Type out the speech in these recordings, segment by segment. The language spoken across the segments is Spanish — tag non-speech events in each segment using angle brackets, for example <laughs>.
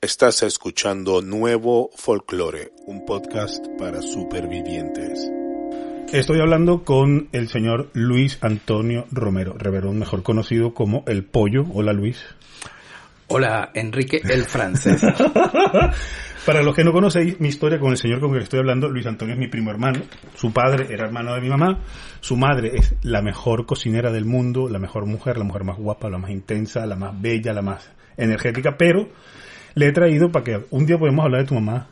Estás escuchando Nuevo Folklore, un podcast para supervivientes. Estoy hablando con el señor Luis Antonio Romero, Reverón, mejor conocido como El Pollo. Hola Luis. Hola Enrique el francés. <laughs> Para los que no conocéis mi historia con el señor con el que estoy hablando, Luis Antonio es mi primo hermano. Su padre era hermano de mi mamá. Su madre es la mejor cocinera del mundo, la mejor mujer, la mujer más guapa, la más intensa, la más bella, la más energética, pero le he traído para que un día podamos hablar de tu mamá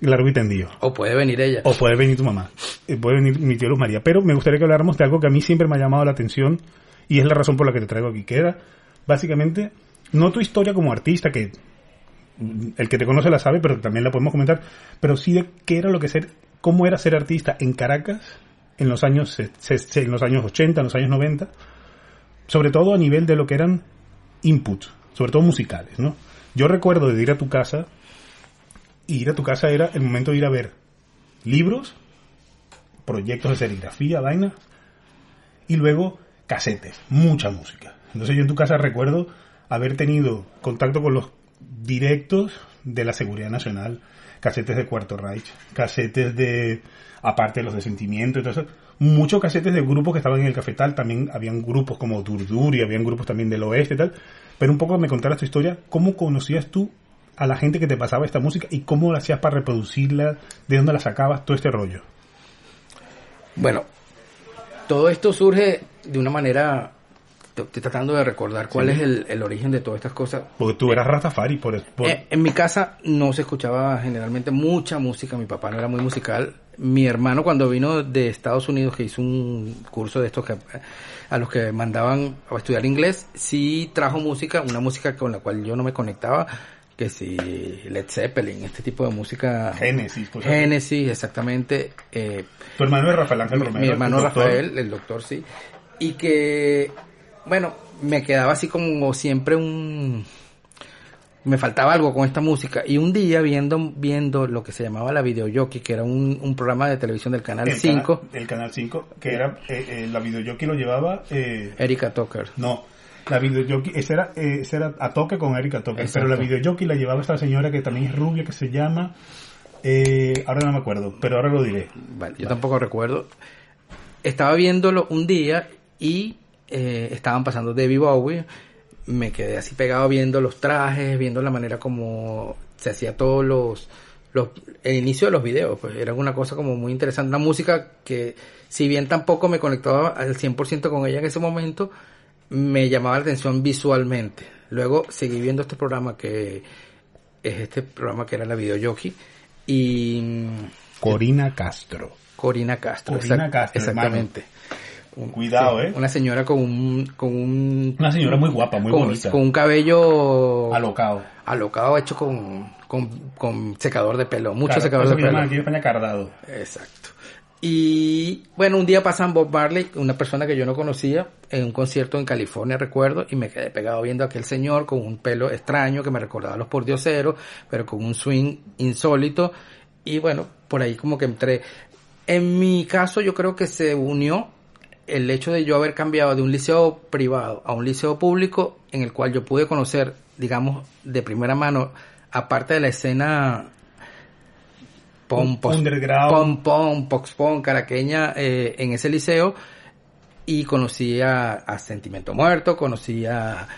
largo y tendido. O puede venir ella. O puede venir tu mamá. Eh, puede venir mi tío Luz María. Pero me gustaría que habláramos de algo que a mí siempre me ha llamado la atención y es la razón por la que te traigo aquí, que era básicamente no tu historia como artista, que el que te conoce la sabe, pero también la podemos comentar, pero sí de qué era lo que ser, cómo era ser artista en Caracas en los años, en los años 80, en los años 90, sobre todo a nivel de lo que eran inputs, sobre todo musicales, ¿no? Yo recuerdo de ir a tu casa, y ir a tu casa era el momento de ir a ver libros, proyectos de serigrafía, vaina, y luego casetes, mucha música. Entonces yo en tu casa recuerdo haber tenido contacto con los directos de la Seguridad Nacional, casetes de Cuarto Reich, casetes de, aparte de los de sentimiento, entonces, muchos casetes de grupos que estaban en el cafetal, también habían grupos como Durdur y habían grupos también del oeste y tal, pero un poco me contaras tu historia, ¿cómo conocías tú a la gente que te pasaba esta música y cómo la hacías para reproducirla, de dónde la sacabas, todo este rollo? Bueno, todo esto surge de una manera estoy tratando de recordar cuál es el, origen de todas estas cosas. Porque tú eras Rastafari, por, eso. Eh, en mi casa no se escuchaba generalmente mucha música, mi papá no era muy musical. Mi hermano cuando vino de Estados Unidos, que hizo un curso de estos que a los que mandaban a estudiar inglés, sí trajo música, una música con la cual yo no me conectaba, que si Led Zeppelin, este tipo de música. Génesis, Génesis, exactamente. Eh, tu hermano es Rafael Ángel Romero. Mi hermano Rafael, el doctor, sí. Y que bueno, me quedaba así como siempre un me faltaba algo con esta música. Y un día viendo viendo lo que se llamaba la videojockey que era un, programa de televisión del canal 5 el canal 5 que era eh, eh, la videojockey lo llevaba eh, Erika Tucker. No la videojockey esa era esa era a toque con Erika Tucker pero la videojockey la llevaba esta señora que también es rubia que se llama ahora no me acuerdo pero ahora lo diré. Vale, yo tampoco recuerdo. Estaba viéndolo un día y eh, estaban pasando David Bowie, me quedé así pegado viendo los trajes, viendo la manera como se hacía todos los, los el inicio de los videos, pues era una cosa como muy interesante, una música que si bien tampoco me conectaba al 100% con ella en ese momento, me llamaba la atención visualmente. Luego seguí viendo este programa que es este programa que era la videojockey y Corina Castro. Corina Castro, Corina Castro exactamente. Cuidado, ¿eh? Una señora con un, con un... Una señora muy guapa, muy bonita. Con un cabello... Alocado. Alocado hecho con, con, secador de pelo, mucho secador de pelo. aquí en España cardado. Exacto. Y bueno, un día pasan Bob Marley, una persona que yo no conocía, en un concierto en California, recuerdo, y me quedé pegado viendo a aquel señor con un pelo extraño que me recordaba a los pordioseros, pero con un swing insólito. Y bueno, por ahí como que entré. En mi caso, yo creo que se unió el hecho de yo haber cambiado de un liceo privado a un liceo público en el cual yo pude conocer, digamos, de primera mano, aparte de la escena pom, pom, pom, pox, pom, caraqueña eh, en ese liceo y conocí a, Sentimiento Muerto, conocí a,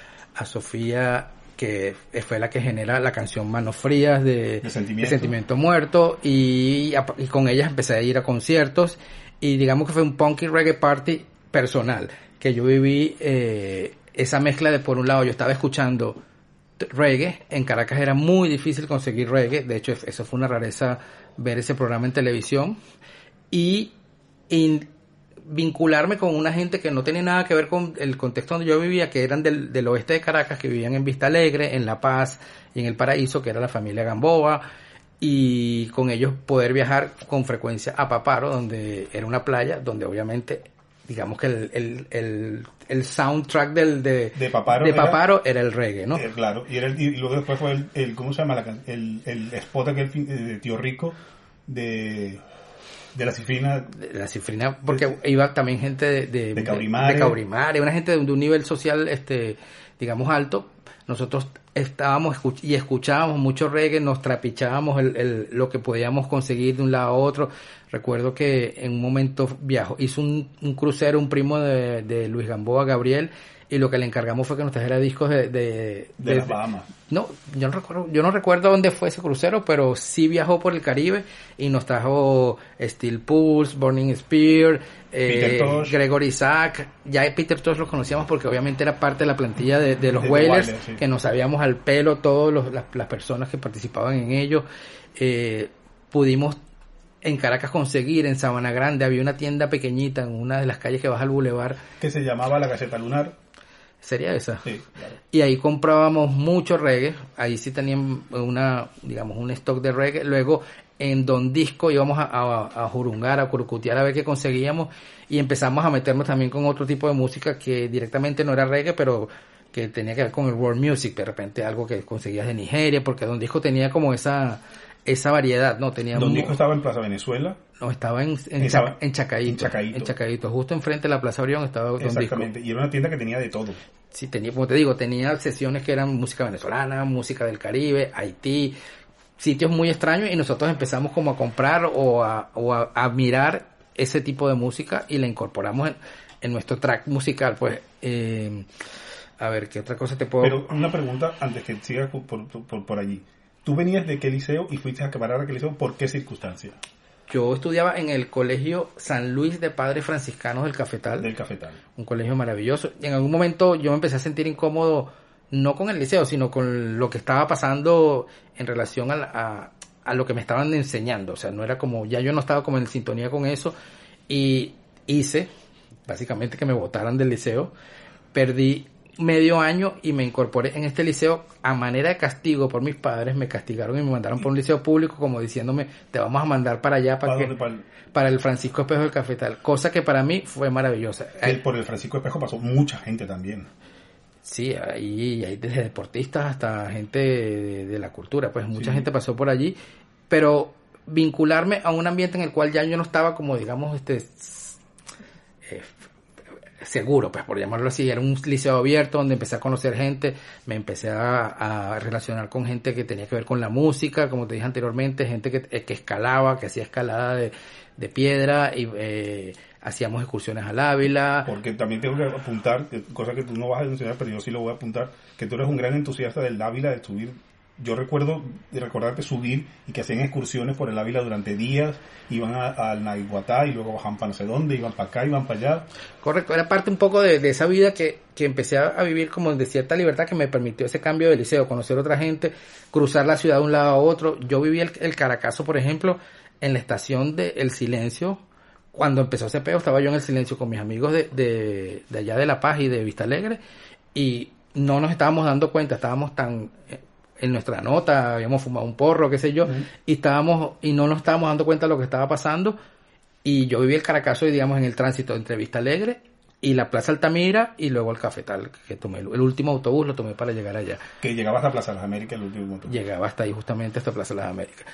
Sofía que fue la que genera la canción Manos Frías de, Sentimiento. Muerto y, y, con ellas empecé a ir a conciertos y digamos que fue un punky reggae party personal, que yo viví eh, esa mezcla de por un lado yo estaba escuchando reggae, en Caracas era muy difícil conseguir reggae, de hecho eso fue una rareza ver ese programa en televisión y, vincularme con una gente que no tenía nada que ver con el contexto donde yo vivía, que eran del, del oeste de Caracas, que vivían en Vista Alegre, en La Paz y en El Paraíso, que era la familia Gamboa, y con ellos poder viajar con frecuencia a Paparo, donde era una playa, donde obviamente, digamos que el, el, el, el soundtrack del, de, De Paparo de era- Paparo era, el reggae, ¿no? Eh, claro, y, era el- y luego después fue el, el- ¿cómo se llama? La el, el spot aquel fin- de Tío Rico de, de la cifrina. de la cifrina, porque iba también gente de, de, De Caurimare. de Caurimare, una gente de de un nivel social, este, digamos, alto. Nosotros estábamos escuch- y escuchábamos mucho reggae, nos trapichábamos el, el- lo que podíamos conseguir de un lado a otro. Recuerdo que en un momento viajó, hizo un, un crucero un primo de, de Luis Gamboa, Gabriel, y lo que le encargamos fue que nos trajera discos de, de, De las Bahamas. no, yo no recuerdo, yo no recuerdo dónde fue ese crucero, pero sí viajó por el Caribe y nos trajo Steel Pulse, Burning Spear, eh. Gregory Isaac. Ya Peter Tosh lo conocíamos porque obviamente era parte de la plantilla de, de los sí. que nos sabíamos al pelo todos los- las, las personas que participaban en ello. Eh, pudimos en Caracas conseguir, en Sabana Grande, había una tienda pequeñita en una de las calles que baja al bulevar. Que se llamaba La Gaceta Lunar. ¿Sería esa? Sí, claro. Y ahí comprábamos mucho reggae. Ahí sí tenían una, digamos, un stock de reggae. Luego en Don Disco íbamos a, a, a jurungar, a curucutear a ver qué conseguíamos. Y empezamos a meternos también con otro tipo de música que directamente no era reggae, pero que tenía que ver con el world music. De repente algo que conseguías de Nigeria, porque Don Disco tenía como esa, esa variedad, ¿no? Tenía Don Disco estaba en Plaza Venezuela. No, estaba en, en, Estaba en Chacaíto, en Chacaíto. en Chacaíto. Justo enfrente de la Plaza Orión estaba Don Disco. Exactamente. Y era una tienda que tenía de todo. Sí, tenía, como te digo, tenía sesiones que eran música venezolana, música del Caribe, Haití, sitios muy extraños y nosotros empezamos como a comprar o a, o a, a mirar ese tipo de música y la incorporamos en, en nuestro track musical. Pues, eh, a ver, ¿qué otra cosa te puedo...? Pero una pregunta antes que sigas por, por, por- allí. ¿Tú venías de qué liceo y fuiste a parar a qué liceo? ¿Por qué circunstancia? Yo estudiaba en el Colegio San Luis de Padres Franciscanos del Cafetal. Del cafetal. un colegio maravilloso. Y en algún momento yo me empecé a sentir incómodo, no con el liceo, sino con lo que estaba pasando en relación a, la- a, a lo que me estaban enseñando. O sea, no era como, ya yo no estaba como en sintonía con eso. Y hice, básicamente, que me votaran del liceo. Perdí medio año y me incorporé en este liceo a manera de castigo por mis padres. Me castigaron y me mandaron por un liceo público como diciéndome, te vamos a mandar para allá para, ¿Para que, dónde? Para el- para el Francisco Espejo del Cafetal. Cosa que para mí fue maravillosa. que por el Francisco Espejo pasó mucha gente también. Sí, ahí hay desde deportistas hasta gente de, de la cultura, pues mucha Sí. gente pasó por allí, pero vincularme a un ambiente en el cual ya yo no estaba como digamos este seguro, pues por llamarlo así, era un liceo abierto donde empecé a conocer gente, me empecé a, a relacionar con gente que tenía que ver con la música, como te dije anteriormente, gente que, eh, que escalaba, que hacía escalada de, de piedra y eh, hacíamos excursiones al Ávila. Porque también tengo que apuntar, cosa que tú no vas a mencionar, pero yo sí lo voy a apuntar, que tú eres un gran entusiasta del Ávila, de subir. Yo recuerdo recordarte subir y que hacían excursiones por el Ávila durante días, iban al Naiguatá y luego bajaban para no sé dónde, iban para acá, iban para allá. Correcto, era parte un poco de, esa vida que, que empecé a, a vivir como de cierta libertad que me permitió ese cambio de liceo, conocer otra gente, cruzar la ciudad de un lado a otro. Yo viví el, el Caracazo, por ejemplo, en la estación de El Silencio. Cuando empezó ese peo, estaba yo en El Silencio con mis amigos de, de, de allá de La Paz y de Vista Alegre y no nos estábamos dando cuenta, estábamos tan eh, en nuestra nota, habíamos fumado un porro, qué sé yo, y estábamos y no nos estábamos dando cuenta de lo que estaba pasando y yo viví el Caracazo, digamos, en el tránsito entre Vista Alegre y la Plaza Altamira y luego el Cafetal, que tomé. El último autobús lo tomé para llegar allá. Que llegabas a Plaza de las Américas el último momento. Llegaba hasta ahí, justamente, hasta Plaza de las Américas.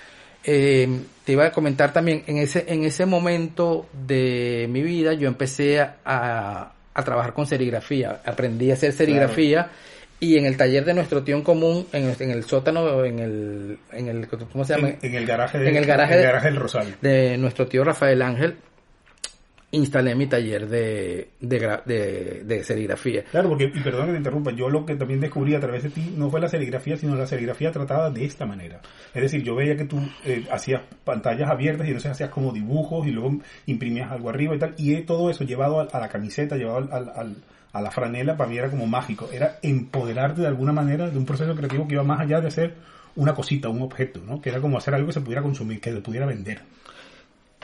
Eh, te iba a comentar también, en ese, en ese momento de mi vida, yo empecé a, a, a trabajar con serigrafía. Aprendí a hacer serigrafía. Y en el taller de nuestro tío en común, en el, en el sótano, en el, en el, ¿cómo se llama? En, en el garaje, de- En el garaje el garaje del Rosario. de nuestro tío Rafael Ángel, instalé mi taller de, de, de, de serigrafía. Claro, porque, y perdón que te interrumpa, yo lo que también descubrí a través de ti no fue la serigrafía, sino la serigrafía tratada de esta manera. Es decir, yo veía que tú eh, hacías pantallas abiertas y entonces hacías como dibujos y luego imprimías algo arriba y tal, y todo eso llevado a, a la camiseta, llevado al, al- al- a la franela, para mí era como mágico. Era empoderarte de alguna manera de un proceso creativo que iba más allá de hacer una cosita, un objeto, ¿no? Que era como hacer algo que se pudiera consumir, que se pudiera vender.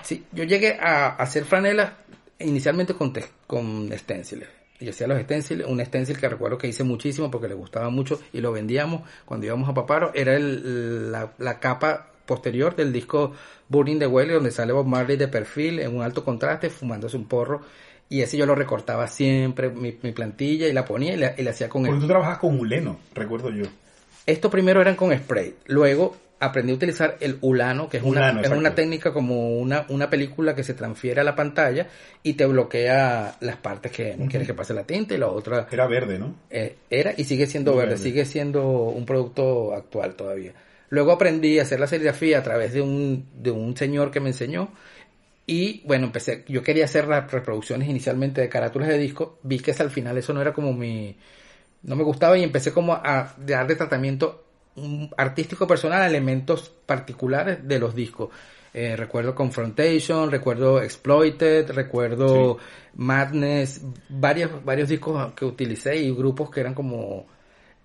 Sí, yo llegué a hacer franelas inicialmente con, con stenciles. Yo hacía los stencils, un stencil que recuerdo que hice muchísimo porque le gustaba mucho y lo vendíamos cuando íbamos a Paparo. Era la, la capa posterior del disco Burning the Well, donde sale Bob Marley de perfil en un alto contraste, fumándose un porro. Y ese yo lo recortaba siempre, mi, mi plantilla, y la ponía y la, y la hacía con Porque tú trabajas con Uleno, recuerdo yo. estos primero eran con spray. Luego aprendí a utilizar el ulano, que es, una, es una técnica como una, una película que se transfiere a la pantalla y te bloquea las partes que no quieres que pase la tinta y la otra Era verde, ¿no? eh, era y sigue siendo verde. sigue siendo un producto actual todavía. Luego aprendí a hacer la serigrafía a través de un, de un señor que me enseñó y bueno, empecé, yo quería hacer las reproducciones inicialmente de carátulas de disco, vi que al final eso no era como mi, no me gustaba y empecé como a darle tratamiento artístico personal a elementos particulares de los discos. Eh, recuerdo Confrontation, recuerdo Exploited, recuerdo Madness, varios, varios discos que utilicé y grupos que eran como...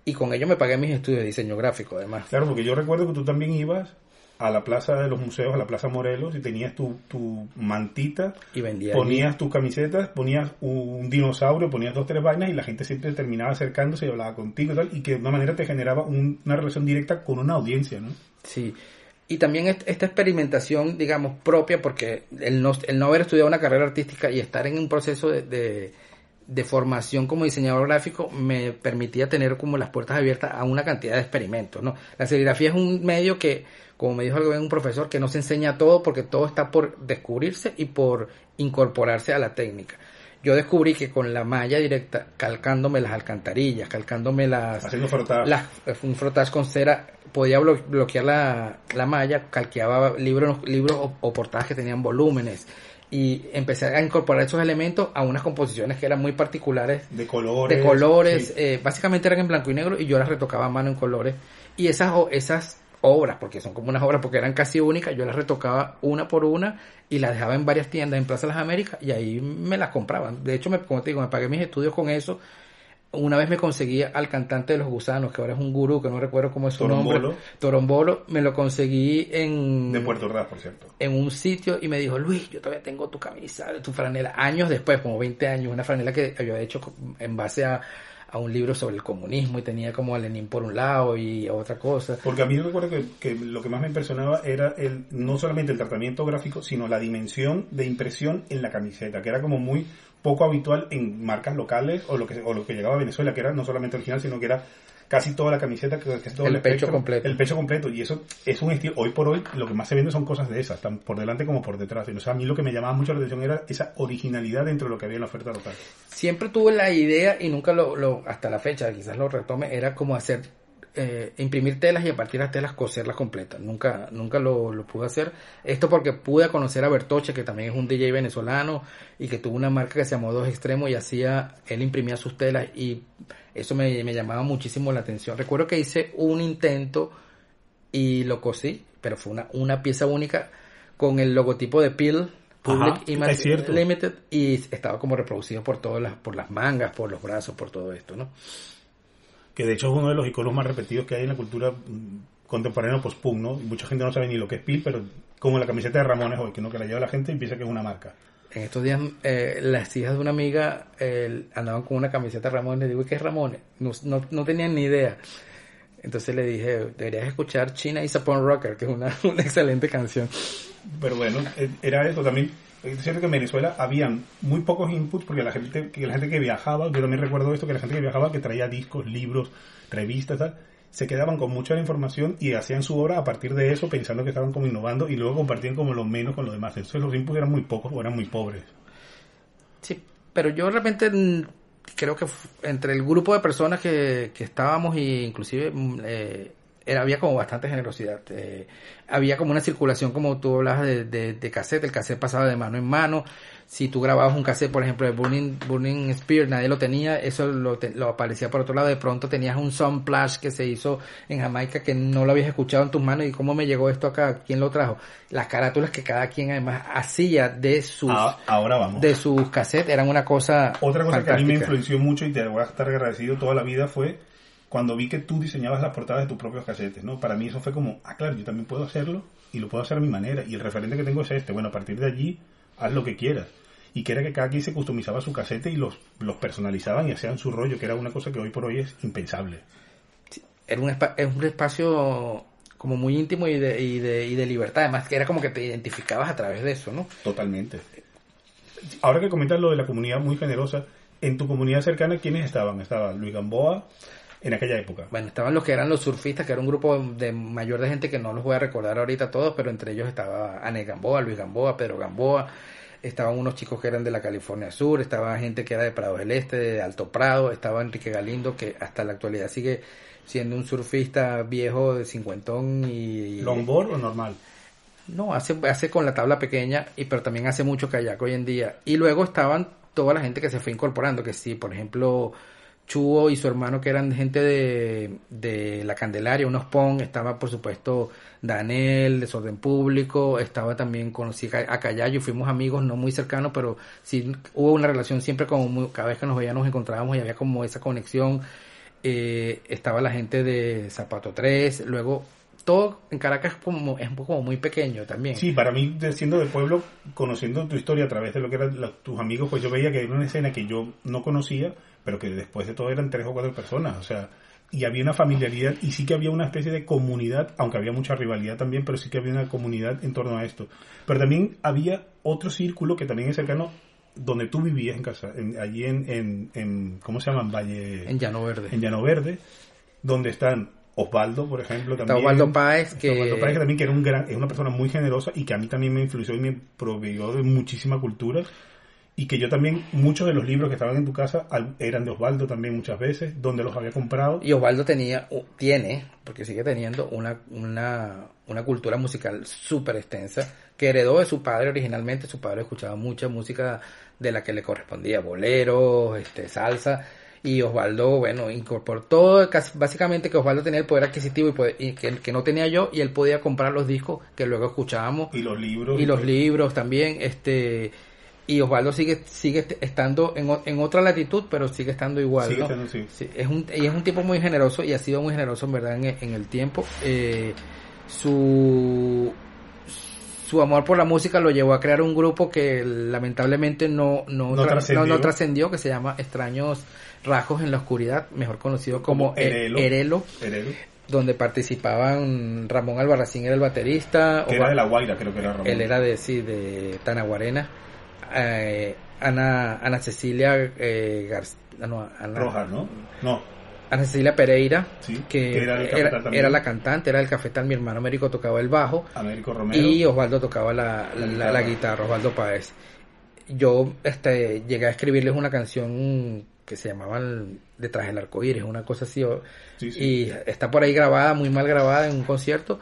Y con ello me pagué mis estudios de diseño gráfico además. Claro, porque yo recuerdo que tú también ibas a la plaza de los museos, a la plaza Morelos, y tenías tu, tu mantita, Y ponías tus camisetas, ponías un dinosaurio, ponías dos, tres vainas, y la gente siempre terminaba acercándose y hablaba contigo y tal, y que de una manera te generaba un- una relación directa con una audiencia, ¿no? Sí. Y también est- esta experimentación, digamos, propia, porque el no, el no haber estudiado una carrera artística y estar en un proceso de, de, de formación como diseñador gráfico me permitía tener como las puertas abiertas a una cantidad de experimentos, ¿no? La serigrafía es un medio que, como me dijo un profesor, que no se enseña todo porque todo está por descubrirse y por incorporarse a la técnica. Yo descubrí que con la malla directa, calcándome las alcantarillas, calcándome las, Haciendo las, un frotage con cera podía blo- bloquear la, la malla, calqueaba libros, libros o, o portadas que tenían volúmenes y empecé a incorporar esos elementos a unas composiciones que eran muy particulares de colores. de colores, sí. eh, básicamente eran en blanco y negro y yo las retocaba a mano en colores y esas esas obras, porque son como unas obras porque eran casi únicas, yo las retocaba una por una y las dejaba en varias tiendas en Plaza de las Américas y ahí me las compraban. De hecho, me, como te digo, me pagué mis estudios con eso. Una vez me conseguí al cantante de los gusanos, que ahora es un gurú, que no recuerdo cómo es su Torombolo. nombre. Torombolo. Me lo conseguí en De Puerto Ordaz, por cierto. en un sitio y me dijo, Luis, yo todavía tengo tu camisa, tu franela. Años después, como 20 años, una franela que había hecho en base a, a un libro sobre el comunismo y tenía como a Lenin por un lado y a otra cosa. Porque a mí yo recuerdo que, que lo que más me impresionaba era el no solamente el tratamiento gráfico, sino la dimensión de impresión en la camiseta, que era como muy poco habitual en marcas locales o lo que, o lo que llegaba a Venezuela, que era no solamente original, sino que era casi toda la camiseta, es todo El pecho completo. El pecho completo. Y eso es un estilo, hoy por hoy, lo que más se vende son cosas de esas, tan por delante como por detrás. Y, o sea, a mí lo que me llamaba mucho la atención era esa originalidad dentro de lo que había en la oferta local. Siempre tuve la idea y nunca lo, lo hasta la fecha, quizás lo retome, era como hacer, eh, imprimir telas y a partir de las telas coserlas completas. Nunca, nunca lo, lo pude hacer. Esto porque pude conocer a Bertoche, que también es un DJ venezolano y que tuvo una marca que se llamó Dos Extremos y hacía, él imprimía sus telas y eso me, me llamaba muchísimo la atención. Recuerdo que hice un intento y lo cosí, pero fue una, una pieza única con el logotipo de Peel, Public Ajá, Image. Limited, y estaba como reproducido por todas las, por las mangas, por los brazos, por todo esto, ¿no? Que de hecho es uno de los iconos más repetidos que hay en la cultura mm, contemporánea post-punk, ¿no? Y mucha gente no sabe ni lo que es PIL, pero como la camiseta de Ramones hoy, que no que la lleva la gente y piensa que es una marca. En estos días, eh, las hijas de una amiga eh, andaban con una camiseta Ramones. Le digo, ¿qué es Ramones? No, no, no tenían ni idea. Entonces le dije, deberías escuchar China is a Punk Rocker, que es una, <laughs> una excelente canción. Pero bueno, eh, era eso también. Es cierto que en Venezuela habían muy pocos inputs porque la gente que la gente que viajaba, yo también recuerdo esto, que la gente que viajaba que traía discos, libros, revistas, tal, se quedaban con mucha información y hacían su obra a partir de eso pensando que estaban como innovando y luego compartían como lo menos con los demás. Entonces los inputs eran muy pocos o eran muy pobres. Sí, pero yo de repente mm, creo que entre el grupo de personas que, que estábamos y inclusive mm, eh, era, había como bastante generosidad. eh, había como una circulación, como tú hablabas de, de, de cassette, el cassette pasaba de mano en mano. Si tú grababas un cassette, por ejemplo, de Burning, Burning Spear, nadie lo tenía, eso lo, te- lo aparecía por otro lado. De pronto tenías un Sunplash que se hizo en Jamaica que no lo habías escuchado en tus manos y cómo me llegó esto acá, quién lo trajo. Las carátulas que cada quien además hacía de sus Ah, ahora vamos. de sus cassettes eran una cosa Otra cosa que a mí me influenció mucho y te voy a estar agradecido toda la vida fue cuando vi que tú diseñabas las portadas de tus propios casetes, ¿no? Para mí eso fue como, ah, claro, yo también puedo hacerlo y lo puedo hacer a mi manera y el referente que tengo es este. Bueno, a partir de allí, haz lo que quieras. y que era que cada quien se customizaba su casete y los, los personalizaban y hacían su rollo, que era una cosa que hoy por hoy es impensable. Era un, es un espacio como muy íntimo y de, y, de, y de libertad, además que era como que te identificabas a través de eso, ¿no? Totalmente. Ahora que comentas lo de la comunidad muy generosa, en tu comunidad cercana, ¿quiénes estaban? Estaba Luis Gamboa, en aquella época? Bueno, estaban los que eran los surfistas, que era un grupo de mayor de gente que no los voy a recordar ahorita todos, pero entre ellos estaba Ane Gamboa, Luis Gamboa, Pedro Gamboa, estaban unos chicos que eran de la California Sur, estaba gente que era de Prado del Este, de Alto Prado, estaba Enrique Galindo, que hasta la actualidad sigue siendo un surfista viejo de cincuentón y... ¿Longboard o normal? No, hace, hace con la tabla pequeña, y pero también hace mucho kayak hoy en día. Y luego estaban toda la gente que se fue incorporando, que sí, por ejemplo, Chuo y su hermano que eran gente de, de la Candelaria, unos PON, estaba por supuesto Daniel, Desorden Público, estaba también, conocí a Callayo, fuimos amigos no muy cercanos, pero sí hubo una relación siempre como cada vez que nos veíamos nos encontrábamos y había como esa conexión. Eh, estaba la gente de Zapato 3, luego todo en Caracas como, es como muy pequeño también. Sí, para mí, siendo del pueblo, conociendo tu historia a través de lo que eran tus amigos, pues yo veía que era una escena que yo no conocía, pero que después de todo eran tres o cuatro personas, o sea, y había una familiaridad y sí que había una especie de comunidad, aunque había mucha rivalidad también, pero sí que había una comunidad en torno a esto. Pero también había otro círculo que también es cercano donde tú vivías en casa, allí en, en, ¿cómo se llama? En Valle... En Llano Verde. En Llano Verde, donde están Osvaldo, por ejemplo, también. Osvaldo Páez, que... Osvaldo Páez, que también que era un gran, es una persona muy generosa y que a mí también me influyó y me proveyó de muchísima cultura. Y que yo también, muchos de los libros que estaban en tu casa eran de Osvaldo también muchas veces, donde los había comprado. Y Osvaldo tenía, tiene, porque sigue teniendo una, una, una cultura musical súper extensa, que heredó de su padre originalmente. Su padre escuchaba mucha música de la que le correspondía, boleros, este, salsa y Osvaldo, bueno, incorporó casi, básicamente que Osvaldo tenía el poder adquisitivo y, que, no tenía yo y él podía comprar los discos que luego escuchábamos y los libros y los libros también este y Osvaldo sigue sigue estando en, en otra latitud pero sigue estando igual sí. es un y es un tipo muy generoso y ha sido muy generoso en verdad en, el tiempo eh, su su amor por la música lo llevó a crear un grupo que lamentablemente no, no, no, trascendió, que se llama Extraños Rasgos en la Oscuridad, mejor conocido como, Erelo, donde participaban Ramón Albarracín era el baterista. era de La Guaira, creo que era Ramón. Él era de, sí, de Tanaguarena. Eh, Ana, Ana Cecilia eh, no, Rojas, ¿no? No. Ana Cecilia Pereira, que, era, la cantante, era el cafetal, mi hermano Américo tocaba el bajo Américo Romero. y Osvaldo tocaba la, la, guitarra, Osvaldo Páez. Yo este, llegué a escribirles una canción que se llamaba Detrás del arco iris, una cosa así, y está por ahí grabada, muy mal grabada en un concierto,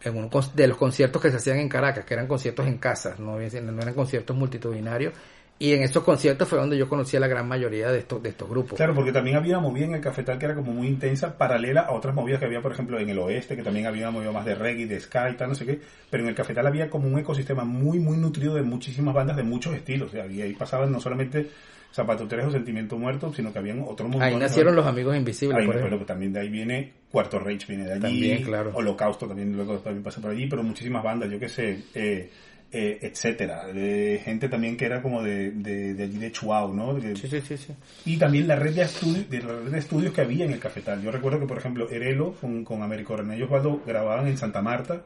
en de los conciertos que se hacían en Caracas, que eran conciertos en casas, no, no eran conciertos multitudinarios, y en esos conciertos fue donde yo conocí a la gran mayoría de estos, de estos grupos. Claro, porque también había una movida en el cafetal que era como muy intensa, paralela a otras movidas que había, por ejemplo, en el oeste, que también había una movida más de reggae, de ska y tal, no sé qué. Pero en el cafetal había como un ecosistema muy, muy nutrido de muchísimas bandas de muchos estilos. y ahí pasaban no solamente Zapato Tres o Sentimiento Muerto, sino que habían otros Ahí nacieron los Amigos Invisibles. por pero también de ahí viene Cuarto Rage, viene de allí. También, claro. Holocausto también luego también pasa por allí, pero muchísimas bandas, yo qué sé. Eh, eh, etcétera, de gente también que era como de, de, allí de Chuao, ¿no? sí, sí, sí, Y también la red de estudios, de la red de estudios que había en el cafetal. Yo recuerdo que, por ejemplo, Erelo con, con Américo René y Osvaldo grababan en Santa Marta,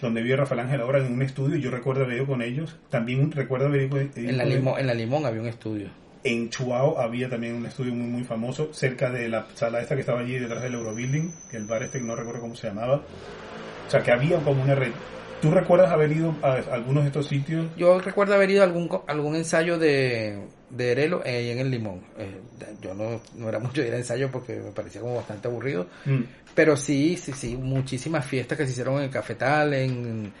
donde vio Rafael Ángel ahora en un estudio, y yo recuerdo haber ido con ellos. También recuerdo haber ido, en, la Limón, en la Limón había un estudio. En Chuao había también un estudio muy muy famoso, cerca de la sala esta que estaba allí detrás del Eurobuilding, que el bar este no recuerdo cómo se llamaba. O sea, que había como una red ¿Tú recuerdas haber ido a algunos de estos sitios? Yo recuerdo haber ido a algún, algún ensayo de, de Erelo eh, en el Limón. Eh, yo no, no era mucho ir a ensayo porque me parecía como bastante aburrido. Mm. Pero sí, sí, sí, muchísimas fiestas que se hicieron en el cafetal, en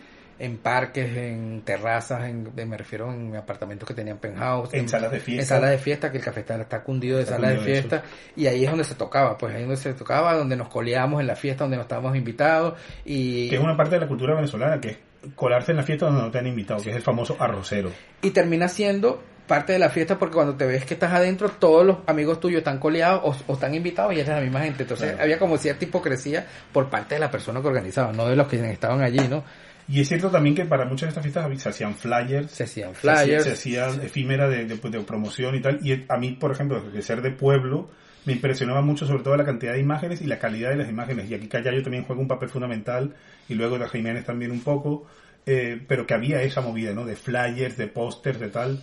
en parques, en terrazas, en, me refiero en apartamentos que tenían penthouse. En, salas de fiesta. En salas de fiesta, que el cafetal está cundido de salas de fiesta. Y ahí es donde se tocaba, pues ahí es donde se tocaba, donde nos coleábamos en la fiesta, donde nos estábamos invitados. y Que es una parte de la cultura venezolana, que es colarse en la fiesta donde no te han invitado, que es el famoso arrocero. Y termina siendo parte de la fiesta porque cuando te ves que estás adentro, todos los amigos tuyos están coleados o, están invitados y eres la misma gente. Entonces había como cierta hipocresía por parte de la persona que organizaba, no de los que estaban allí, ¿no? Y es cierto también que para muchas de estas fiestas se hacían flyers. Se hacían hacía- flyers. Se hacían efímera de, de- de promoción y tal. Y a mí, por ejemplo, de ser de pueblo, me impresionaba mucho sobre todo la cantidad de imágenes y la calidad de las imágenes. Y aquí Callayo también juega un papel fundamental y luego de Jiménez también un poco. eh, pero que había esa movida, ¿no? De flyers, de pósters, de tal.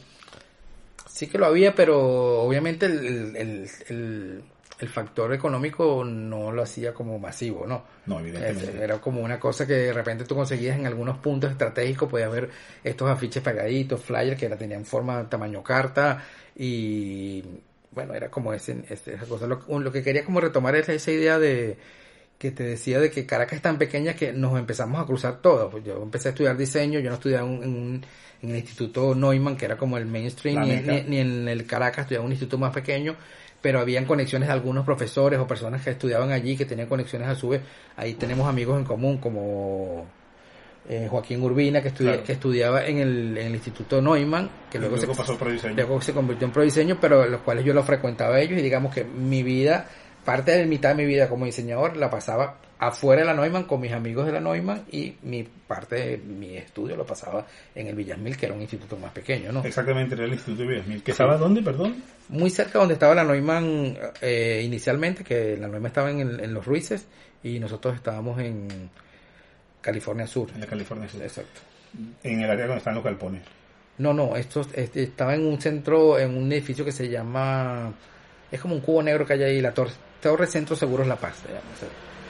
Sí que lo había, pero obviamente el, el, el- el- factor económico no lo hacía como masivo, ¿no? No, evidentemente. Era como una cosa que de repente tú conseguías en algunos puntos estratégicos, podías ver estos afiches pegaditos, flyers que tenían forma tamaño carta y bueno, era como ese, esa cosa. Lo, lo que quería como retomar es esa idea de que te decía de que Caracas es tan pequeña que nos empezamos a cruzar todos. Pues yo empecé a estudiar diseño, yo no estudiaba en, un- en el Instituto Neumann, que era como el mainstream, ni- ni en el Caracas, estudiaba en un instituto más pequeño, pero habían conexiones de algunos profesores o personas que estudiaban allí, que tenían conexiones a su vez. Ahí tenemos amigos en común, como eh, Joaquín Urbina, que, estudia- Claro. que estudiaba en el, en el Instituto Neumann, que luego, luego se, pasó por diseño. luego se convirtió en prodiseño, pero los cuales yo los frecuentaba a ellos y digamos que mi vida, parte de mitad de mi vida como diseñador la pasaba afuera de la Neumann con mis amigos de la Neumann y mi parte de mi estudio lo pasaba en el Villasmil, que era un instituto más pequeño, ¿no? Exactamente, era el Instituto de Villasmil. ¿Que estaba dónde, perdón? Muy cerca donde estaba la Neumann eh, inicialmente, que la Neumann estaba en, el- en Los Ruices y nosotros estábamos en California Sur. En la California Sur. Exacto. En el área donde están los galpones. No, no, esto este, estaba en un centro, en un edificio que se llama, es como un cubo negro que hay ahí, la torre, Torre Centro Seguros La Paz.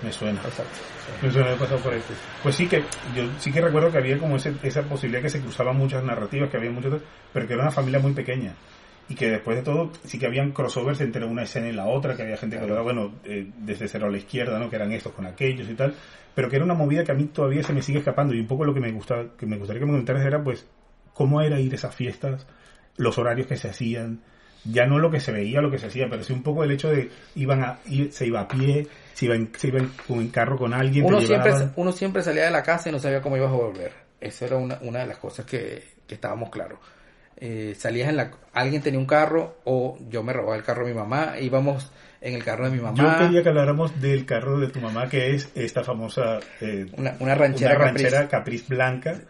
Me suena. Exacto. Me suena haber pasado por ahí. Pues sí que, yo sí que recuerdo que había como ese- esa posibilidad que se cruzaban muchas narrativas, que había muchas, pero que era una familia muy pequeña. Y que después de todo, sí que habían crossovers entre una escena y la otra, que había gente que hablaba, bueno, eh, desde cero a la izquierda, ¿no? Que eran estos con aquellos y tal. Pero que era una movida que a mí todavía se me sigue escapando. Y un poco lo que me gusta, que me gustaría que me comentaras era, pues, cómo era ir a esas fiestas, los horarios que se hacían, ya no lo que se veía, lo que se hacía, pero sí un poco el hecho de iban a, se iba a pie, se iba en, se iba en, carro con alguien, Uno siempre, uno siempre salía de la casa y no sabía cómo ibas a volver. Esa era una, una de las cosas que, que estábamos claros. Eh, salías en la... Alguien tenía un carro o yo me robaba el carro de mi mamá, íbamos en el carro de mi mamá. Yo quería que habláramos del carro de tu mamá, que es esta famosa eh, Una, una ranchera una ranchera Caprice blanca.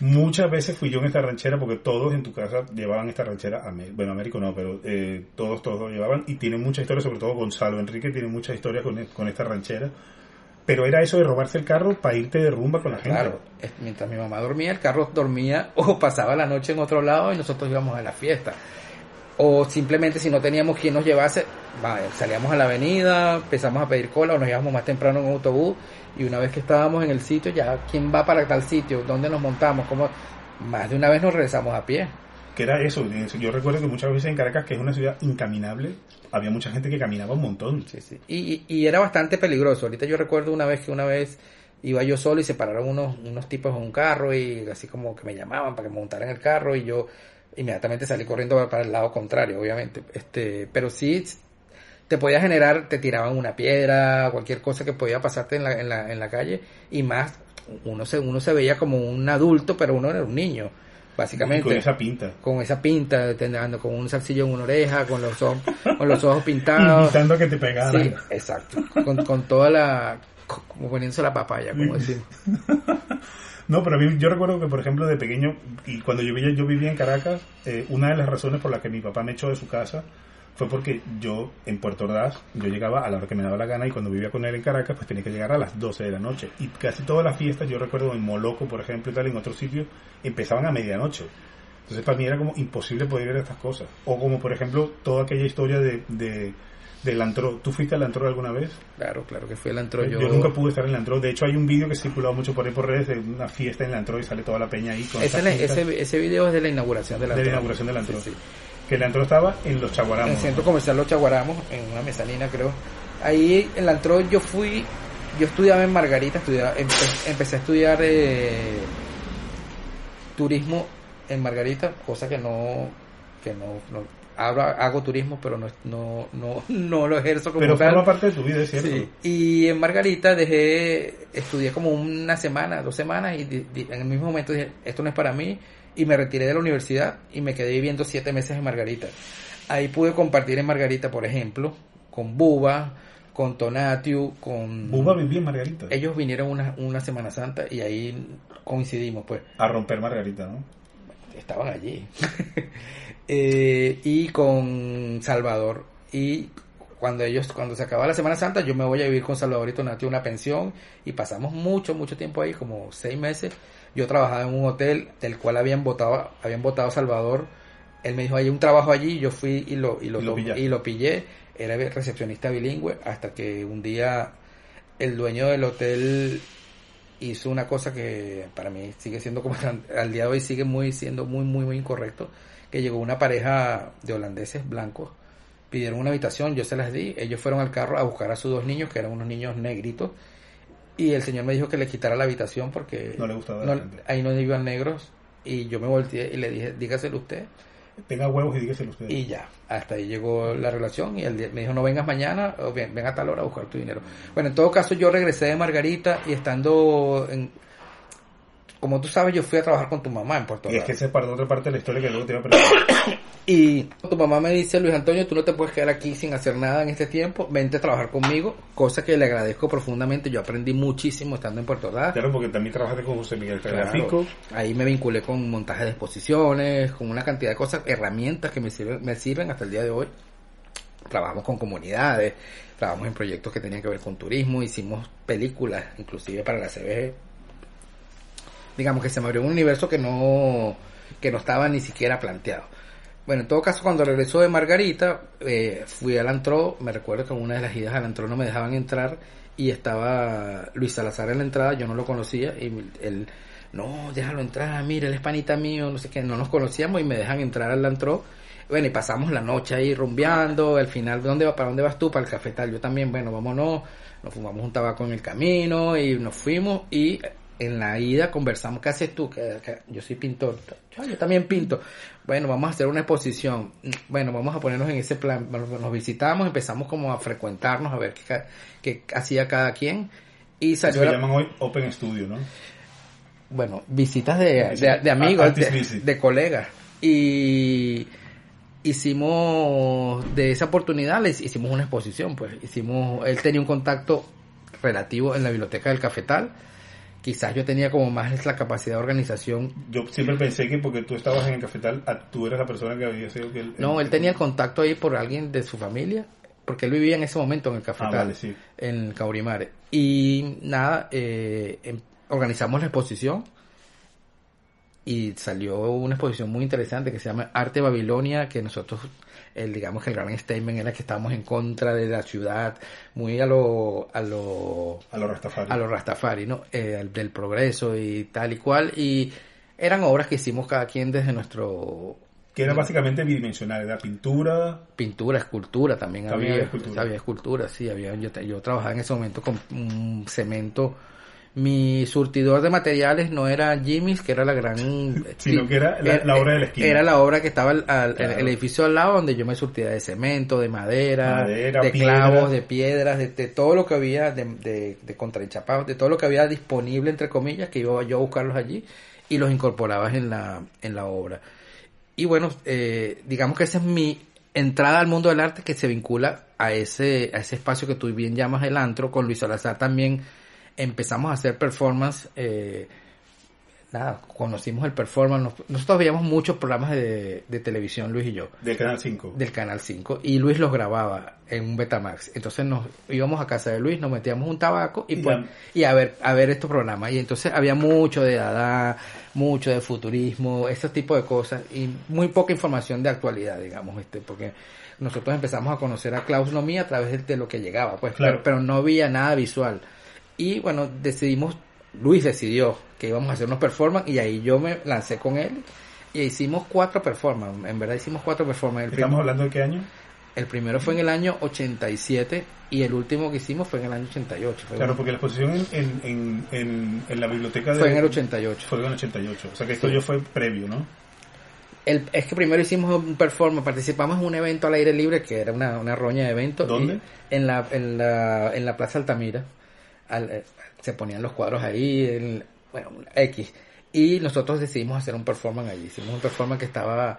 Muchas veces fui yo en esta ranchera porque todos en tu casa llevaban esta ranchera, Amé- bueno, Américo no, pero eh, todos, todos lo llevaban y tienen mucha historia, sobre todo Gonzalo Enrique tiene mucha historia con, con esta ranchera. Pero era eso de robarse el carro para irte de rumba con la gente. Claro, mientras mi mamá dormía, el carro dormía <laughs> o pasaba la noche en otro lado y nosotros íbamos a la fiesta. O simplemente si no teníamos quien nos llevase, va, salíamos a la avenida, empezamos a pedir cola o nos íbamos más temprano en un autobús y una vez que estábamos en el sitio, ya quién va para tal sitio, dónde nos montamos, cómo más de una vez nos regresamos a pie. Que era eso. Yo recuerdo que muchas veces en Caracas, que es una ciudad incaminable, había mucha gente que caminaba un montón. Sí, sí. Y, y era bastante peligroso. Ahorita yo recuerdo una vez que una vez iba yo solo y se pararon unos, unos tipos en un carro y así como que me llamaban para que me montara en el carro y yo inmediatamente salí corriendo para el lado contrario, obviamente. Este, pero sí te podía generar, te tiraban una piedra, cualquier cosa que podía pasarte en la, en la, en la calle y más uno se, uno se veía como un adulto, pero uno era un niño, básicamente Y con esa pinta. con esa pinta, andando con un zarcillo en una oreja, con los ojos, con los ojos pintados. <laughs> Invitando que te pegaran. Sí, exacto. Con, con toda la. como poniéndose la papaya, como decir. <laughs> No, pero a yo recuerdo que, por ejemplo, de pequeño, y cuando yo vivía, yo vivía en Caracas, eh, una de las razones por las que mi papá me echó de su casa fue porque yo, en Puerto Ordaz, yo llegaba a la hora que me daba la gana y cuando vivía con él en Caracas, pues tenía que llegar a las 12 de la noche. Y casi todas las fiestas, yo recuerdo en Moloco, por ejemplo, y tal, en otros sitios, empezaban a medianoche. Entonces, para mí era como imposible poder a estas cosas. O como, por ejemplo, toda aquella historia de, de del antro. ¿Tú fuiste al antro alguna vez? Claro, claro que fui el antro. Yo, Yo, nunca pude estar en el antro. De hecho, hay un vídeo que circulado mucho por ahí por redes de una fiesta en el antro y sale toda la peña ahí con ese, ese, ese video es de la inauguración del de la inauguración del antro. Sí, sí. Que el antro estaba en los En Chaguaramos. el centro comercial Los Chaguaramos, en una mezanina, creo. Ahí en el antro yo fui. Yo estudiaba en Margarita, estudiaba, empe- empecé a estudiar eh, turismo en Margarita, cosa que no. que no. no hago, hago turismo, pero no, no, no, <laughs> no lo ejerzo como Pero tal. forma parte de tu vida, es cierto. Sí. Y en Margarita dejé, estudié como una semana, dos semanas y di- di- en el mismo momento dije, esto no es para mí y me retiré de la universidad y me quedé viviendo siete meses en Margarita. Ahí pude compartir en Margarita, por ejemplo, con Buba, con Tonatiu, con... Buba vivía en Margarita. Ellos vinieron una, una Semana Santa y ahí coincidimos, pues. A romper Margarita, ¿no? Estaban allí. <laughs> Eh, y con Salvador. Y cuando ellos, cuando se acaba la Semana Santa, yo me voy a vivir con Salvador y una pensión y pasamos mucho, mucho tiempo ahí, como seis meses. Yo trabajaba en un hotel del cual habían votado, habían votado Salvador. Él me dijo, hay un trabajo allí, yo fui y lo, y lo, y lo pillé. Era recepcionista bilingüe hasta que un día el dueño del hotel hizo una cosa que para mí sigue siendo como al día de hoy sigue muy siendo muy muy muy incorrecto que llegó una pareja de holandeses blancos pidieron una habitación yo se las di ellos fueron al carro a buscar a sus dos niños que eran unos niños negritos y el señor me dijo que le quitara la habitación porque No le gustaba no- ahí no iban negros y yo me volteé y le dije dígaselo usted Tenga huevos y dígaselo usted. y ya, hasta ahí llegó la relación y él me dijo no vengas mañana o ven, ven a tal hora a buscar tu dinero. Bueno, en todo caso yo regresé de Margarita y estando en... Como tú sabes, yo fui a trabajar con tu mamá en Puerto Y es Rico. que esa es parte, otra parte de la historia que luego te iba a preguntar. <coughs> Y tu mamá me dice, Luis Antonio, tú no te puedes quedar aquí sin hacer nada en este tiempo, vente a trabajar conmigo, cosa que le agradezco profundamente, yo aprendí muchísimo estando en Puerto Ordaz. Claro, porque también trabajaste con José Miguel Claro. Ferrafico. Ahí me vinculé con montaje de exposiciones, con una cantidad de cosas, herramientas que me sirven, me sirven hasta el día de hoy. Trabajamos con comunidades, trabajamos en proyectos que tenían que ver con turismo, hicimos películas, inclusive para la CBG. Digamos que se me abrió un universo que no, que no estaba ni siquiera planteado. Bueno, en todo caso, cuando regresó de Margarita, eh, fui al antro, me recuerdo que en una de las idas al antro no me dejaban entrar y estaba Luis Salazar en la entrada, yo no lo conocía y él, no, déjalo entrar, mire, él es panita mío, no sé qué, no nos conocíamos y me dejan entrar al antro. Bueno, y pasamos la noche ahí rumbeando, al final, ¿dónde va, ¿para dónde vas tú? Para el cafetal, yo también, bueno, vámonos, nos fumamos un tabaco en el camino y nos fuimos y en la ida conversamos, ¿qué haces tú? Que yo soy pintor. Yo, yo también pinto. Bueno, vamos a hacer una exposición. Bueno, vamos a ponernos en ese plan. Nos visitamos, empezamos como a frecuentarnos, a ver qué, qué hacía cada quien. Y Eso salió se la- llaman hoy Open Studio, ¿no? bueno, visitas de, de, amigos, de, de colegas. Y hicimos, de esa oportunidad, les hicimos una exposición, pues. Hicimos, él tenía un contacto relativo en la biblioteca del Cafetal. Quizás yo tenía como más la capacidad de organización. Yo siempre pensé que porque tú estabas en el cafetal, ah, tú eras la persona que había sido que... el- No, él tenía contacto ahí por alguien de su familia, porque él vivía en ese momento en el Cafetal, Ah, vale, sí. en Caurimare. Y nada, eh, em- organizamos la exposición y salió una exposición muy interesante que se llama Arte Babilonia, que nosotros, el, digamos que el gran statement era que estábamos en contra de la ciudad, muy a lo, a lo, A los Rastafari. a los Rastafari, ¿no? Eh, del progreso y tal y cual, y eran obras que hicimos cada quien desde nuestro Que era básicamente bidimensional, era pintura... pintura, escultura también También había, había escultura. había escultura, sí, había, yo, yo trabajaba en ese momento con un cemento. Mi surtidor de materiales no era Jimmy's, que era la gran... <laughs> Sino que era la- la obra de la esquina. Era la obra que estaba al, al- Claro. el edificio al lado donde yo me surtía de cemento, de madera, Madera, de piedra. clavos, de piedras, de, de todo lo que había, de, de, de contraenchapados, de todo lo que había disponible, entre comillas, que iba yo a buscarlos allí y los incorporabas en la, en la obra. Y bueno, eh, digamos que esa es mi entrada al mundo del arte que se vincula a ese, a ese espacio que tú bien llamas el antro. Con Luis Salazar también empezamos a hacer performance. eh, nada, conocimos el performance. Nos- Nosotros veíamos muchos programas de, de televisión, Luis y yo Del Canal 5. del Canal 5 y Luis los grababa en un Betamax. Entonces nos íbamos a casa de Luis, nos metíamos un tabaco y, pues, y a ver a ver estos programas. Y entonces había mucho de Dada, mucho de futurismo, ese tipo de cosas y muy poca información de actualidad, digamos, este porque nosotros empezamos a conocer a Klaus Nomi a través de, de lo que llegaba, pues, Claro. pero, pero no había nada visual. Y bueno, decidimos, Luis decidió que íbamos a hacer unos performances y ahí yo me lancé con él y hicimos cuatro performances. En verdad hicimos cuatro performances. El ¿Estamos hablando de qué año? el primero fue en el año 87 y el último que hicimos fue en el año 88. Fue, Claro, porque la exposición en, en, en, en, la biblioteca de... fue en el 88. Fue en el 88. O sea que esto Sí. yo fue previo, ¿no? El- es que primero hicimos un performance, participamos en un evento al aire libre que era una, una roña de eventos. ¿Dónde? En la, en la, en la Plaza Altamira. Al- eh, se ponían los cuadros ahí, el- bueno, X. Y nosotros decidimos hacer un performance allí. Hicimos un performance que estaba